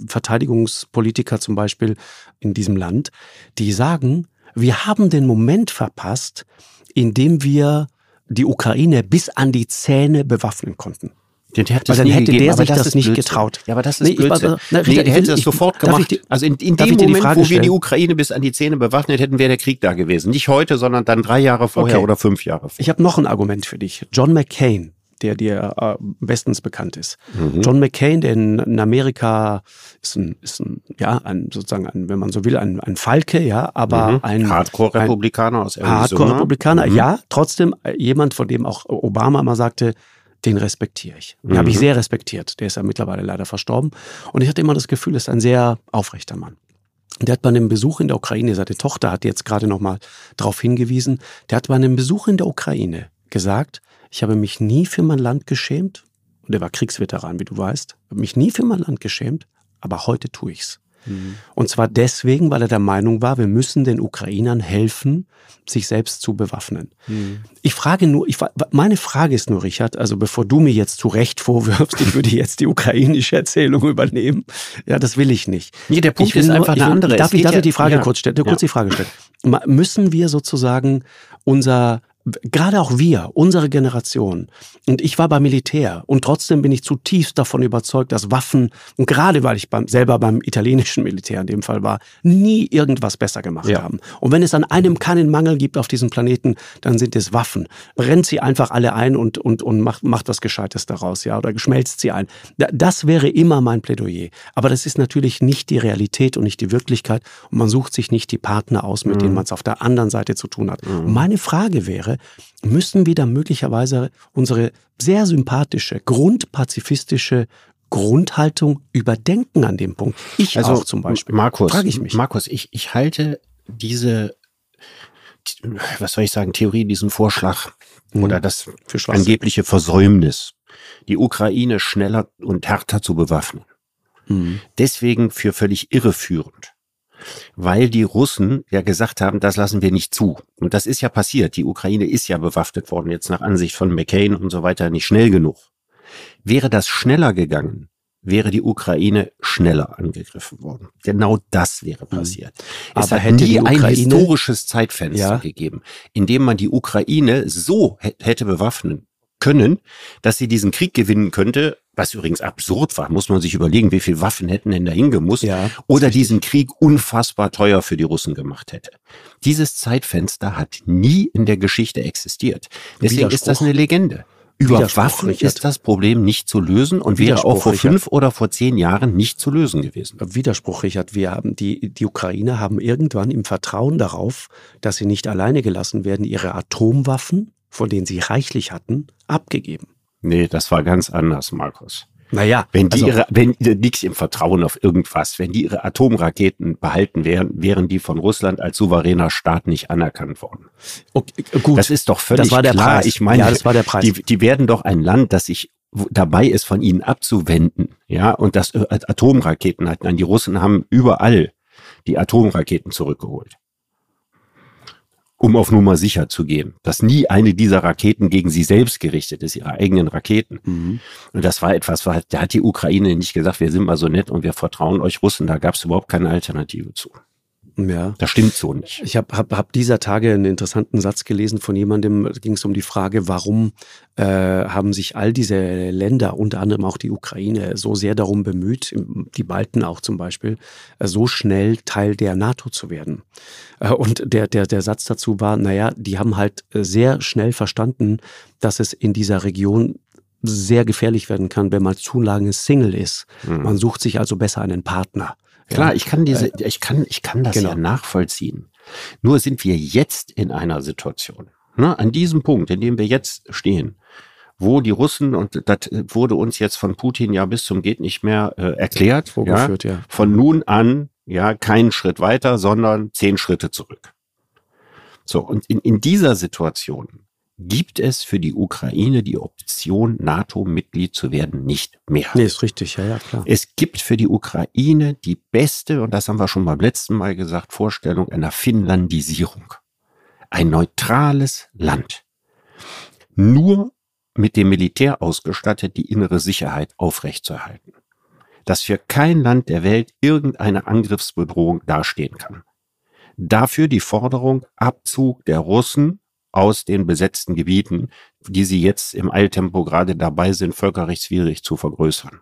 Verteidigungspolitiker zum Beispiel in diesem Land, die sagen, wir haben den Moment verpasst, in dem wir die Ukraine bis an die Zähne bewaffnen konnten. Den Weil dann hätte gegeben, der sich das, das nicht Blödsinn. getraut. Ja, aber das ist nee, Blödsinn. Ich, na, nee, der hätte das sofort gemacht. Die, also in, in dem Moment, wo wir die Ukraine bis an die Zähne bewaffnet hätten, wäre der Krieg da gewesen. Nicht heute, sondern dann drei Jahre vorher okay. oder fünf Jahre vorher. Ich habe noch ein Argument für dich. John McCain, der dir äh, bestens bekannt ist. Mhm. John McCain, der in, in, Amerika ist ein, ist ein, ja, ein, sozusagen ein, wenn man so will, ein, ein Falke, ja, aber mhm. ein Hardcore-Republikaner aus Arizona. Hardcore-Republikaner, mhm. ja, trotzdem äh, jemand, von dem auch Obama mal sagte, den respektiere ich. Den mhm. habe ich sehr respektiert. Der ist ja mittlerweile leider verstorben. Und ich hatte immer das Gefühl, er ist ein sehr aufrechter Mann. Der hat bei einem Besuch in der Ukraine, seine Tochter hat jetzt gerade nochmal darauf hingewiesen, der hat bei einem Besuch in der Ukraine gesagt, ich habe mich nie für mein Land geschämt. Und er war Kriegsveteran, wie du weißt. Ich habe mich nie für mein Land geschämt, aber heute tue ich's. Mhm. Und zwar deswegen, weil er der Meinung war, wir müssen den Ukrainern helfen, sich selbst zu bewaffnen. Mhm. Ich frage nur, ich, meine Frage ist nur, Richard, also bevor du mir jetzt zu Recht vorwirfst, ich würde jetzt die ukrainische Erzählung übernehmen, ja, das will ich nicht. Nee, der Punkt ist nur, einfach eine will, andere. Darf ich, darf ich die Frage ja, kurz stellen, kurz ja. die Frage stellen? Müssen wir sozusagen unser gerade auch wir, unsere Generation, und ich war beim Militär und trotzdem bin ich zutiefst davon überzeugt, dass Waffen, und gerade weil ich beim, selber beim italienischen Militär in dem Fall war, nie irgendwas besser gemacht ja. haben. Und wenn es an einem keinen Mangel gibt auf diesem Planeten, dann sind es Waffen. Brennt sie einfach alle ein und, und, und macht, macht was Gescheites daraus, ja, oder schmelzt sie ein. Das wäre immer mein Plädoyer. Aber das ist natürlich nicht die Realität und nicht die Wirklichkeit und man sucht sich nicht die Partner aus, mit mhm. denen man es auf der anderen Seite zu tun hat. Mhm. Meine Frage wäre, müssen wir da möglicherweise unsere sehr sympathische, grundpazifistische Grundhaltung überdenken an dem Punkt. Ich also, auch zum Beispiel. Markus, frage ich mich. Markus, ich, ich halte diese, was soll ich sagen, Theorie, diesen Vorschlag mhm. oder das angebliche Versäumnis, die Ukraine schneller und härter zu bewaffnen. Mhm. Deswegen für völlig irreführend weil die Russen ja gesagt haben, das lassen wir nicht zu. Und das ist ja passiert. Die Ukraine ist ja bewaffnet worden, jetzt nach Ansicht von McCain und so weiter, nicht schnell genug. Wäre das schneller gegangen, wäre die Ukraine schneller angegriffen worden. Genau das wäre mhm. passiert. Mhm. Es Aber hat nie ein historisches Zeitfenster ja. gegeben, in dem man die Ukraine so hätte bewaffnen können, dass sie diesen Krieg gewinnen könnte, was übrigens absurd war, muss man sich überlegen, wie viel Waffen hätten denn dahin gemusst, ja, oder diesen Krieg unfassbar teuer für die Russen gemacht hätte. Dieses Zeitfenster hat nie in der Geschichte existiert. Deswegen ist das eine Legende. Über Waffen ist das Problem nicht zu lösen und wäre auch vor fünf Richard. oder vor zehn Jahren nicht zu lösen gewesen. Widerspruch, Richard. Wir haben die, die Ukrainer haben irgendwann im Vertrauen darauf, dass sie nicht alleine gelassen werden, ihre Atomwaffen von denen sie reichlich hatten, abgegeben. Nee, das war ganz anders, Markus. Naja, wenn die also, ihre, wenn nichts im Vertrauen auf irgendwas, wenn die ihre Atomraketen behalten wären, wären die von Russland als souveräner Staat nicht anerkannt worden. Okay, gut. Das ist doch völlig das war der klar. Preis. Ich meine, ja, das war der Preis. Die, die werden doch ein Land, das sich dabei ist, von ihnen abzuwenden, ja, und das äh, Atomraketen hat. Nein, die Russen haben überall die Atomraketen zurückgeholt um auf Nummer sicher zu gehen, dass nie eine dieser Raketen gegen sie selbst gerichtet ist, ihre eigenen Raketen. Mhm. Und das war etwas, da hat die Ukraine nicht gesagt, wir sind mal so nett und wir vertrauen euch Russen, da gab es überhaupt keine Alternative zu. Ja. Das stimmt so nicht. Ich habe hab, hab dieser Tage einen interessanten Satz gelesen von jemandem, da ging es um die Frage, warum äh, haben sich all diese Länder, unter anderem auch die Ukraine, so sehr darum bemüht, die Balten auch zum Beispiel, äh, so schnell Teil der NATO zu werden. Äh, und der, der, der Satz dazu war, naja, die haben halt äh, sehr schnell verstanden, dass es in dieser Region sehr gefährlich werden kann, wenn man zu lange Single ist. Mhm. Man sucht sich also besser einen Partner. Klar, ich kann diese, äh, ich kann, ich kann das genau. ja nachvollziehen. Nur sind wir jetzt in einer Situation, ne, an diesem Punkt, in dem wir jetzt stehen, wo die Russen, und das wurde uns jetzt von Putin ja bis zum geht nicht mehr äh, erklärt, vorgeführt, ja, ja. von nun an, ja, keinen Schritt weiter, sondern zehn Schritte zurück. So, und in, in dieser Situation gibt es für die Ukraine die Option, NATO-Mitglied zu werden, nicht mehr. Nee, ist richtig, ja, ja, klar. Es gibt für die Ukraine die beste, und das haben wir schon beim letzten Mal gesagt, Vorstellung einer Finnlandisierung. Ein neutrales Land. Nur mit dem Militär ausgestattet, die innere Sicherheit aufrechtzuerhalten. Dass für kein Land der Welt irgendeine Angriffsbedrohung dastehen kann. Dafür die Forderung Abzug der Russen aus den besetzten Gebieten, die sie jetzt im Eiltempo gerade dabei sind, völkerrechtswidrig zu vergrößern.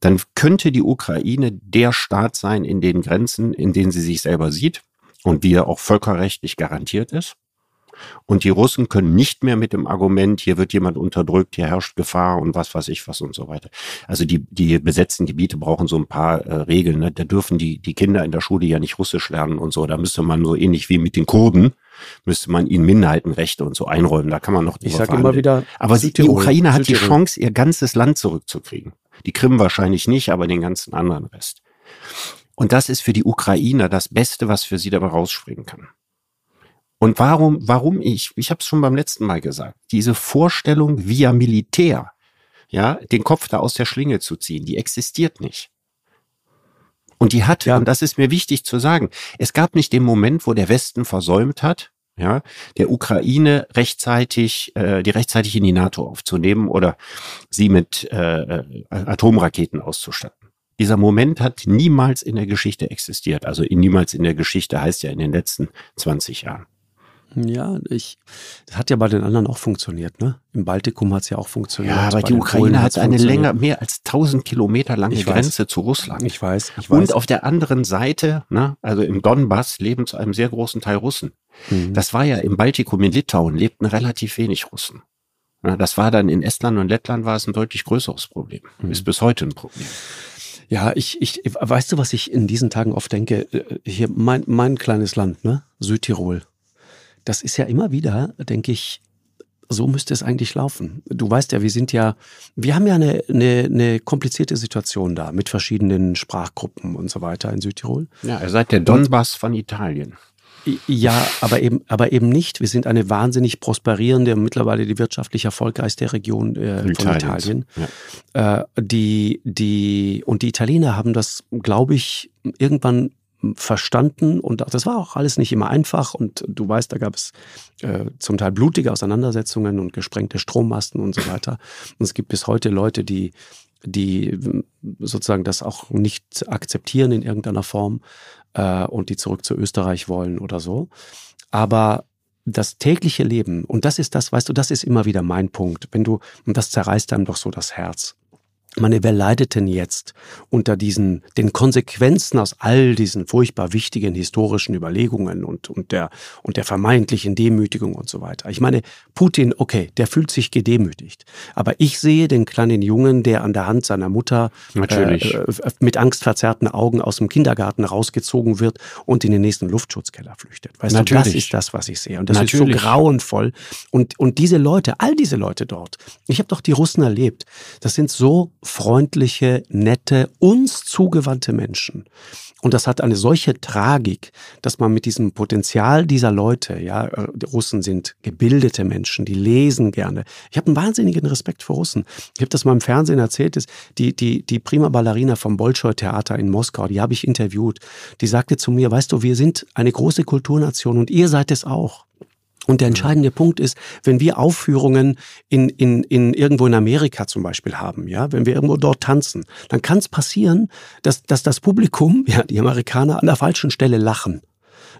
Dann könnte die Ukraine der Staat sein in den Grenzen, in denen sie sich selber sieht und wie er auch völkerrechtlich garantiert ist. Und die Russen können nicht mehr mit dem Argument, hier wird jemand unterdrückt, hier herrscht Gefahr und was weiß ich was und so weiter. Also die, die besetzten Gebiete brauchen so ein paar äh, Regeln. Ne? Da dürfen die, die Kinder in der Schule ja nicht Russisch lernen und so. Da müsste man so ähnlich wie mit den Kurden, müsste man ihnen Minderheitenrechte und so einräumen. Da kann man noch Ich sage immer wieder. Aber die Ukraine hat die Chance, ihr ganzes Land zurückzukriegen. Die Krim wahrscheinlich nicht, aber den ganzen anderen Rest. Und das ist für die Ukrainer das Beste, was für sie dabei rausspringen kann. Und warum, warum ich, ich habe es schon beim letzten Mal gesagt, diese Vorstellung via Militär, ja, den Kopf da aus der Schlinge zu ziehen, die existiert nicht. Und die hat, ja. und das ist mir wichtig zu sagen, es gab nicht den Moment, wo der Westen versäumt hat, ja, der Ukraine rechtzeitig, äh, die rechtzeitig in die NATO aufzunehmen oder sie mit äh, äh Atomraketen auszustatten. Dieser Moment hat niemals in der Geschichte existiert. Also niemals in der Geschichte heißt ja in den letzten 20 Jahren. Ja, ich, das hat ja bei den anderen auch funktioniert, ne? Im Baltikum hat es ja auch funktioniert. Ja, aber die Ukraine hat eine länger, mehr als 1000 Kilometer lange ich Grenze weiß. zu Russland. Ich weiß, ich weiß. Und auf der anderen Seite, ne, also im Donbass leben zu einem sehr großen Teil Russen. Mhm. Das war ja im Baltikum, in Litauen lebten relativ wenig Russen. Ja, das war dann in Estland und Lettland war es ein deutlich größeres Problem. Mhm. Ist bis heute ein Problem. Ja, ich, ich, weißt du, was ich in diesen Tagen oft denke? Äh, hier, mein, mein kleines Land, ne? Südtirol das ist ja immer wieder, denke ich, so müsste es eigentlich laufen. Du weißt ja, wir sind ja, wir haben ja eine, eine, eine komplizierte Situation da mit verschiedenen Sprachgruppen und so weiter in Südtirol. Ja, ihr seid der Donbass von Italien. Ja, aber eben, aber eben nicht. Wir sind eine wahnsinnig prosperierende, mittlerweile die wirtschaftlich erfolgreichste Region äh, von Italien. Ja. Äh, die, die, und die Italiener haben das, glaube ich, irgendwann verstanden und das war auch alles nicht immer einfach und du weißt, da gab es äh, zum Teil blutige Auseinandersetzungen und gesprengte Strommasten und so weiter. Und es gibt bis heute Leute, die die sozusagen das auch nicht akzeptieren in irgendeiner Form äh, und die zurück zu Österreich wollen oder so. Aber das tägliche Leben, und das ist das, weißt du, das ist immer wieder mein Punkt, wenn du, und das zerreißt einem doch so das Herz meine, wer leidet denn jetzt unter diesen, den Konsequenzen aus all diesen furchtbar wichtigen historischen Überlegungen und, und der, und der vermeintlichen Demütigung und so weiter? Ich meine, Putin, okay, der fühlt sich gedemütigt. Aber ich sehe den kleinen Jungen, der an der Hand seiner Mutter Natürlich. Äh, mit angstverzerrten Augen aus dem Kindergarten rausgezogen wird und in den nächsten Luftschutzkeller flüchtet. Weißt Natürlich. du, das ist das, was ich sehe. Und das Natürlich. ist so grauenvoll. Und, und diese Leute, all diese Leute dort, ich habe doch die Russen erlebt, das sind so freundliche, nette, uns zugewandte Menschen. Und das hat eine solche Tragik, dass man mit diesem Potenzial dieser Leute, ja, die Russen sind gebildete Menschen, die lesen gerne. Ich habe einen wahnsinnigen Respekt vor Russen. Ich habe das mal im Fernsehen erzählt, ist die, die, die prima Ballerina vom Bolschoi-Theater in Moskau, die habe ich interviewt. Die sagte zu mir, weißt du, wir sind eine große Kulturnation und ihr seid es auch. Und der entscheidende mhm. Punkt ist, wenn wir Aufführungen in, in, in irgendwo in Amerika zum Beispiel haben, ja, wenn wir irgendwo dort tanzen, dann kann es passieren, dass, dass das Publikum, ja, die Amerikaner an der falschen Stelle lachen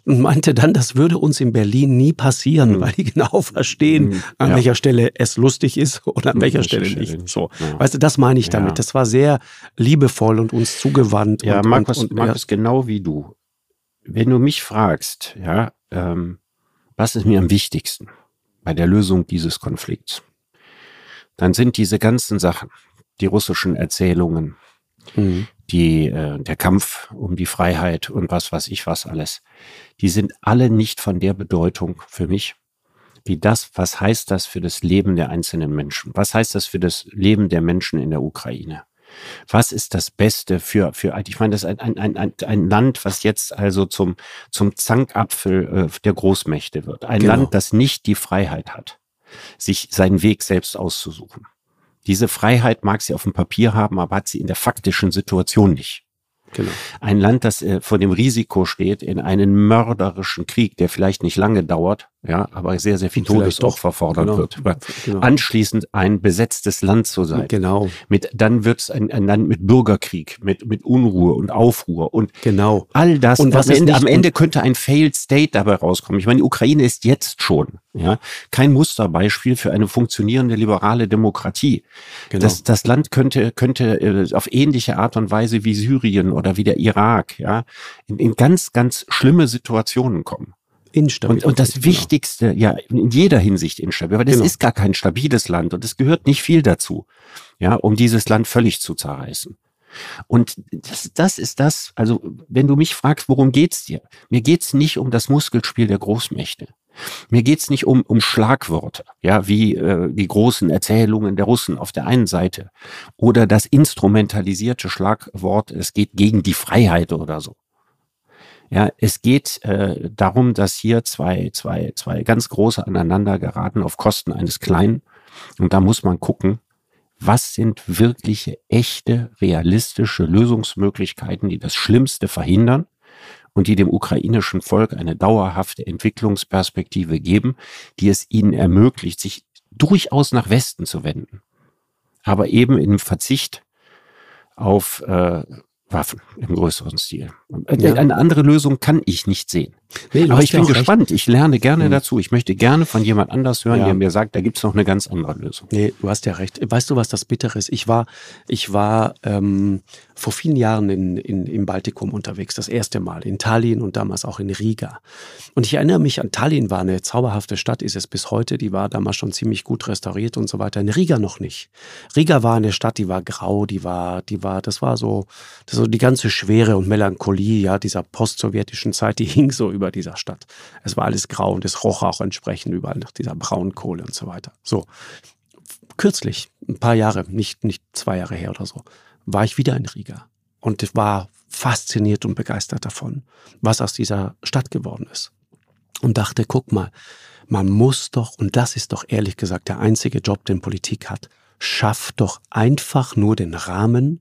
und meinte dann, das würde uns in Berlin nie passieren, mhm. weil die genau verstehen, mhm. an ja. welcher Stelle es lustig ist oder an welcher Stelle nicht. So, ja. weißt du, das meine ich damit. Ja. Das war sehr liebevoll und uns zugewandt. Ja, und, Markus, und, und, Markus, genau wie du. Wenn du mich fragst, ja, ähm, was ist mir am wichtigsten bei der Lösung dieses Konflikts, dann sind diese ganzen Sachen, die russischen Erzählungen, mhm. die, äh, der Kampf um die Freiheit und was weiß ich was alles, die sind alle nicht von der Bedeutung für mich, wie das, was heißt das für das Leben der einzelnen Menschen? Was heißt das für das Leben der Menschen in der Ukraine? Was ist das Beste für, für ich meine, das ist ein, ein, ein, ein Land, was jetzt also zum, zum Zankapfel äh, der Großmächte wird. Ein genau. Land, das nicht die Freiheit hat, sich seinen Weg selbst auszusuchen. Diese Freiheit mag sie auf dem Papier haben, aber hat sie in der faktischen Situation nicht. Genau. Ein Land, das äh, vor dem Risiko steht, in einen mörderischen Krieg, der vielleicht nicht lange dauert, ja, aber sehr, sehr viel Todesopfer fordern genau. wird. Genau. Anschließend ein besetztes Land zu sein. Genau. Mit, dann wird es ein, ein Land mit Bürgerkrieg, mit, mit Unruhe und Aufruhr und genau. all das. Und was am, Ende, am Ende könnte ein Failed State dabei rauskommen. Ich meine, die Ukraine ist jetzt schon ja, kein Musterbeispiel für eine funktionierende liberale Demokratie. Genau. Das, das Land könnte, könnte äh, auf ähnliche Art und Weise wie Syrien oder wie der Irak, ja, in, in ganz, ganz schlimme Situationen kommen. Instabil. Und, und das genau. Wichtigste, ja, in jeder Hinsicht instabil, weil das genau. ist gar kein stabiles Land und es gehört nicht viel dazu, ja, um dieses Land völlig zu zerreißen. Und das, das ist das, also wenn du mich fragst, worum geht's dir? Mir geht's nicht um das Muskelspiel der Großmächte. Mir geht's nicht um, um Schlagworte, ja, wie äh, die großen Erzählungen der Russen auf der einen Seite oder das instrumentalisierte Schlagwort, es geht gegen die Freiheit oder so. Ja, es geht äh, darum, dass hier zwei, zwei, zwei ganz große aneinander geraten auf Kosten eines kleinen. Und da muss man gucken, was sind wirkliche, echte, realistische Lösungsmöglichkeiten, die das Schlimmste verhindern und die dem ukrainischen Volk eine dauerhafte Entwicklungsperspektive geben, die es ihnen ermöglicht, sich durchaus nach Westen zu wenden. Aber eben im Verzicht auf äh, Waffen im größeren Stil. Ja. Eine andere Lösung kann ich nicht sehen. Nee, Aber ich bin gespannt. Recht. Ich lerne gerne mhm. dazu. Ich möchte gerne von jemand anders hören, ja. der mir sagt, da gibt's noch eine ganz andere Lösung. Nee, du hast ja recht. Weißt du, was das Bittere ist? Ich war, ich war ähm, vor vielen Jahren in, in, im Baltikum unterwegs, das erste Mal in Tallinn und damals auch in Riga. Und ich erinnere mich an Tallinn war eine zauberhafte Stadt, ist es bis heute. Die war damals schon ziemlich gut restauriert und so weiter. In Riga noch nicht. Riga war eine Stadt, die war grau, die war, die war, das war so, das so die ganze Schwere und Melancholie, ja, dieser postsowjetischen Zeit, die hing so über dieser Stadt. Es war alles grau und es roch auch entsprechend überall nach dieser Braunkohle und so weiter. So. Kürzlich, ein paar Jahre, nicht, nicht zwei Jahre her oder so, war ich wieder in Riga und war fasziniert und begeistert davon, was aus dieser Stadt geworden ist. Und dachte, guck mal, man muss doch, und das ist doch ehrlich gesagt der einzige Job, den Politik hat, schafft doch einfach nur den Rahmen,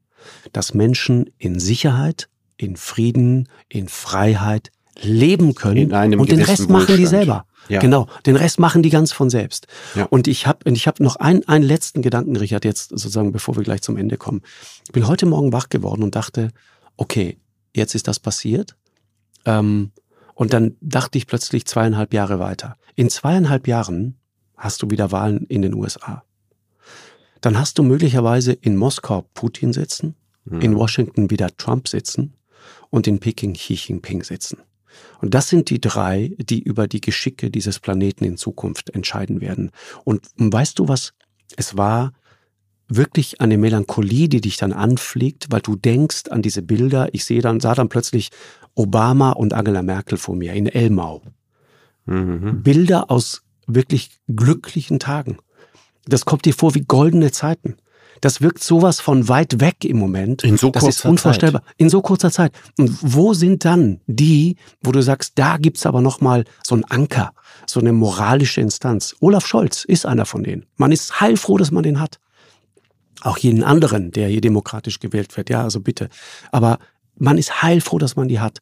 dass Menschen in Sicherheit, in Frieden, in Freiheit leben können und den Rest machen die selber. Ja. Genau, den Rest machen die ganz von selbst. Ja. Und ich habe ich hab noch ein, einen letzten Gedanken, Richard, jetzt sozusagen, bevor wir gleich zum Ende kommen. Ich bin heute Morgen wach geworden und dachte, okay, jetzt ist das passiert. Ähm, und dann dachte ich plötzlich zweieinhalb Jahre weiter. In zweieinhalb Jahren hast du wieder Wahlen in den USA. Dann hast du möglicherweise in Moskau Putin sitzen, mhm. in Washington wieder Trump sitzen und in Peking Xi Jinping sitzen. Und das sind die drei, die über die Geschicke dieses Planeten in Zukunft entscheiden werden. Und weißt du was? Es war wirklich eine Melancholie, die dich dann anfliegt, weil du denkst an diese Bilder. Ich sehe dann, sah dann plötzlich Obama und Angela Merkel vor mir in Elmau. Mhm. Bilder aus wirklich glücklichen Tagen. Das kommt dir vor wie goldene Zeiten. Das wirkt sowas von weit weg im Moment. In so das ist unvorstellbar. Zeit. In so kurzer Zeit. Und wo sind dann die, wo du sagst, da gibt's aber noch mal so ein Anker, so eine moralische Instanz. Olaf Scholz ist einer von denen. Man ist heilfroh, dass man den hat. Auch jeden anderen, der hier demokratisch gewählt wird. Ja, also bitte. Aber man ist heilfroh, dass man die hat.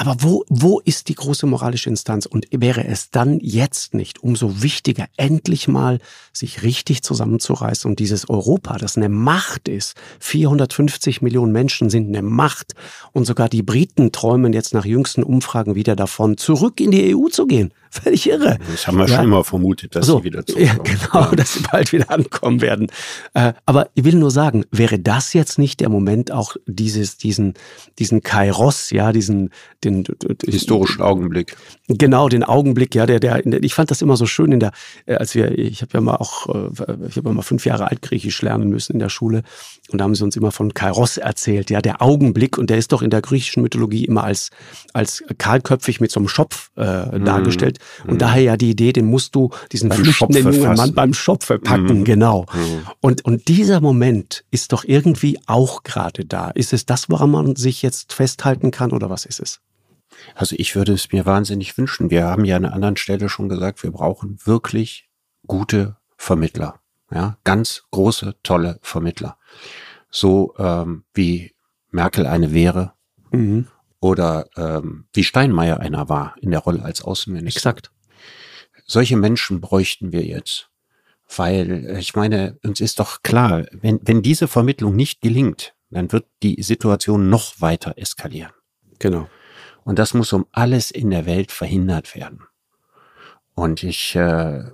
Aber wo, wo ist die große moralische Instanz? Und wäre es dann jetzt nicht umso wichtiger, endlich mal sich richtig zusammenzureißen und dieses Europa, das eine Macht ist, 450 Millionen Menschen sind eine Macht und sogar die Briten träumen jetzt nach jüngsten Umfragen wieder davon, zurück in die EU zu gehen. Völlig irre. Das haben wir ja. schon immer vermutet, dass so, sie wieder zurückkommen. Ja, genau, ja. dass sie bald wieder ankommen werden. Äh, aber ich will nur sagen, wäre das jetzt nicht der Moment, auch dieses, diesen, diesen Kairos, ja, diesen, den, den historischen Augenblick. Genau, den Augenblick, ja, der, der, ich fand das immer so schön in der, äh, als wir, ich habe ja mal auch, äh, ich habe ja mal fünf Jahre Altgriechisch lernen müssen in der Schule und da haben sie uns immer von Kairos erzählt, ja, der Augenblick und der ist doch in der griechischen Mythologie immer als, als kahlköpfig mit so einem Schopf äh, mhm. dargestellt und mhm. daher ja die Idee, den musst du, diesen beim flüchtenden jungen. Mann beim Schopf packen, mhm. genau. Mhm. Und, und dieser Moment ist doch irgendwie auch gerade da. Ist es das, woran man sich jetzt festhalten kann oder was ist es? Also ich würde es mir wahnsinnig wünschen. Wir haben ja an einer anderen Stelle schon gesagt, wir brauchen wirklich gute Vermittler. Ja, ganz große, tolle Vermittler. So ähm, wie Merkel eine wäre mhm. Oder ähm, wie Steinmeier einer war in der Rolle als Außenminister. Exakt. Solche Menschen bräuchten wir jetzt. Weil äh, ich meine, uns ist doch klar, wenn, wenn diese Vermittlung nicht gelingt, dann wird die Situation noch weiter eskalieren. Genau. Und das muss um alles in der Welt verhindert werden. Und ich, äh,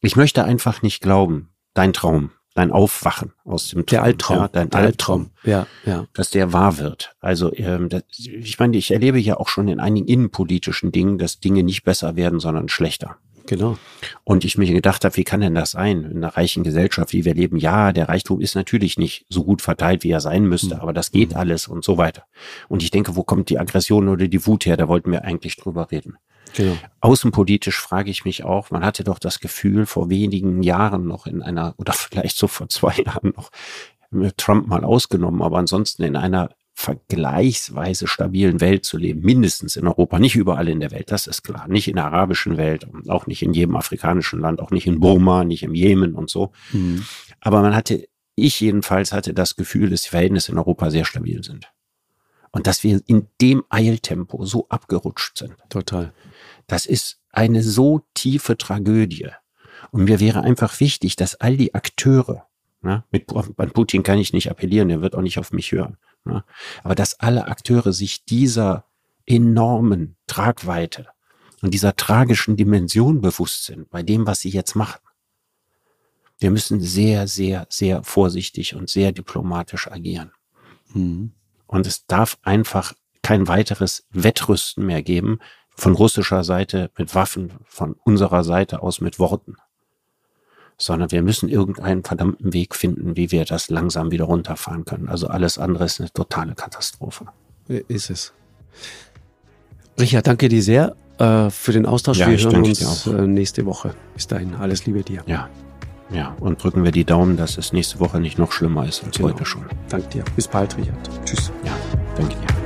ich möchte einfach nicht glauben, dein Traum, dein Aufwachen aus dem Traum, der Albtraum, ja, dein Albtraum, ja, ja, dass der wahr wird. Also ähm, das, ich meine, ich erlebe ja auch schon in einigen innenpolitischen Dingen, dass Dinge nicht besser werden, sondern schlechter. Genau. Und ich mir gedacht habe, wie kann denn das sein in einer reichen Gesellschaft, wie wir leben? Ja, der Reichtum ist natürlich nicht so gut verteilt, wie er sein müsste, mhm. aber das geht mhm. alles und so weiter. Und ich denke, wo kommt die Aggression oder die Wut her? Da wollten wir eigentlich drüber reden. Genau. Außenpolitisch frage ich mich auch, man hatte doch das Gefühl, vor wenigen Jahren noch in einer, oder vielleicht so vor zwei Jahren noch, Trump mal ausgenommen, aber ansonsten in einer vergleichsweise stabilen Welt zu leben, mindestens in Europa, nicht überall in der Welt, das ist klar, nicht in der arabischen Welt, auch nicht in jedem afrikanischen Land, auch nicht in Burma, nicht im Jemen und so. Mhm. Aber man hatte, ich jedenfalls hatte das Gefühl, dass die Verhältnisse in Europa sehr stabil sind. Und dass wir in dem Eiltempo so abgerutscht sind. Total. Das ist eine so tiefe Tragödie. Und mir wäre einfach wichtig, dass all die Akteure, ne, mit an Putin kann ich nicht appellieren, der wird auch nicht auf mich hören, Ne? Aber dass alle Akteure sich dieser enormen Tragweite und dieser tragischen Dimension bewusst sind bei dem, was sie jetzt machen. Wir müssen sehr, sehr, sehr vorsichtig und sehr diplomatisch agieren. Mhm. Und es darf einfach kein weiteres Wettrüsten mehr geben von russischer Seite mit Waffen, von unserer Seite aus mit Worten sondern wir müssen irgendeinen verdammten Weg finden, wie wir das langsam wieder runterfahren können. Also alles andere ist eine totale Katastrophe. Ist es. Richard, danke dir sehr äh, für den Austausch. Ja, wir hören uns äh, nächste Woche. Bis dahin, alles Liebe dir. Ja. Ja, und drücken wir die Daumen, dass es nächste Woche nicht noch schlimmer ist als genau. heute schon. Danke dir. Bis bald, Richard. Tschüss. Ja, danke dir.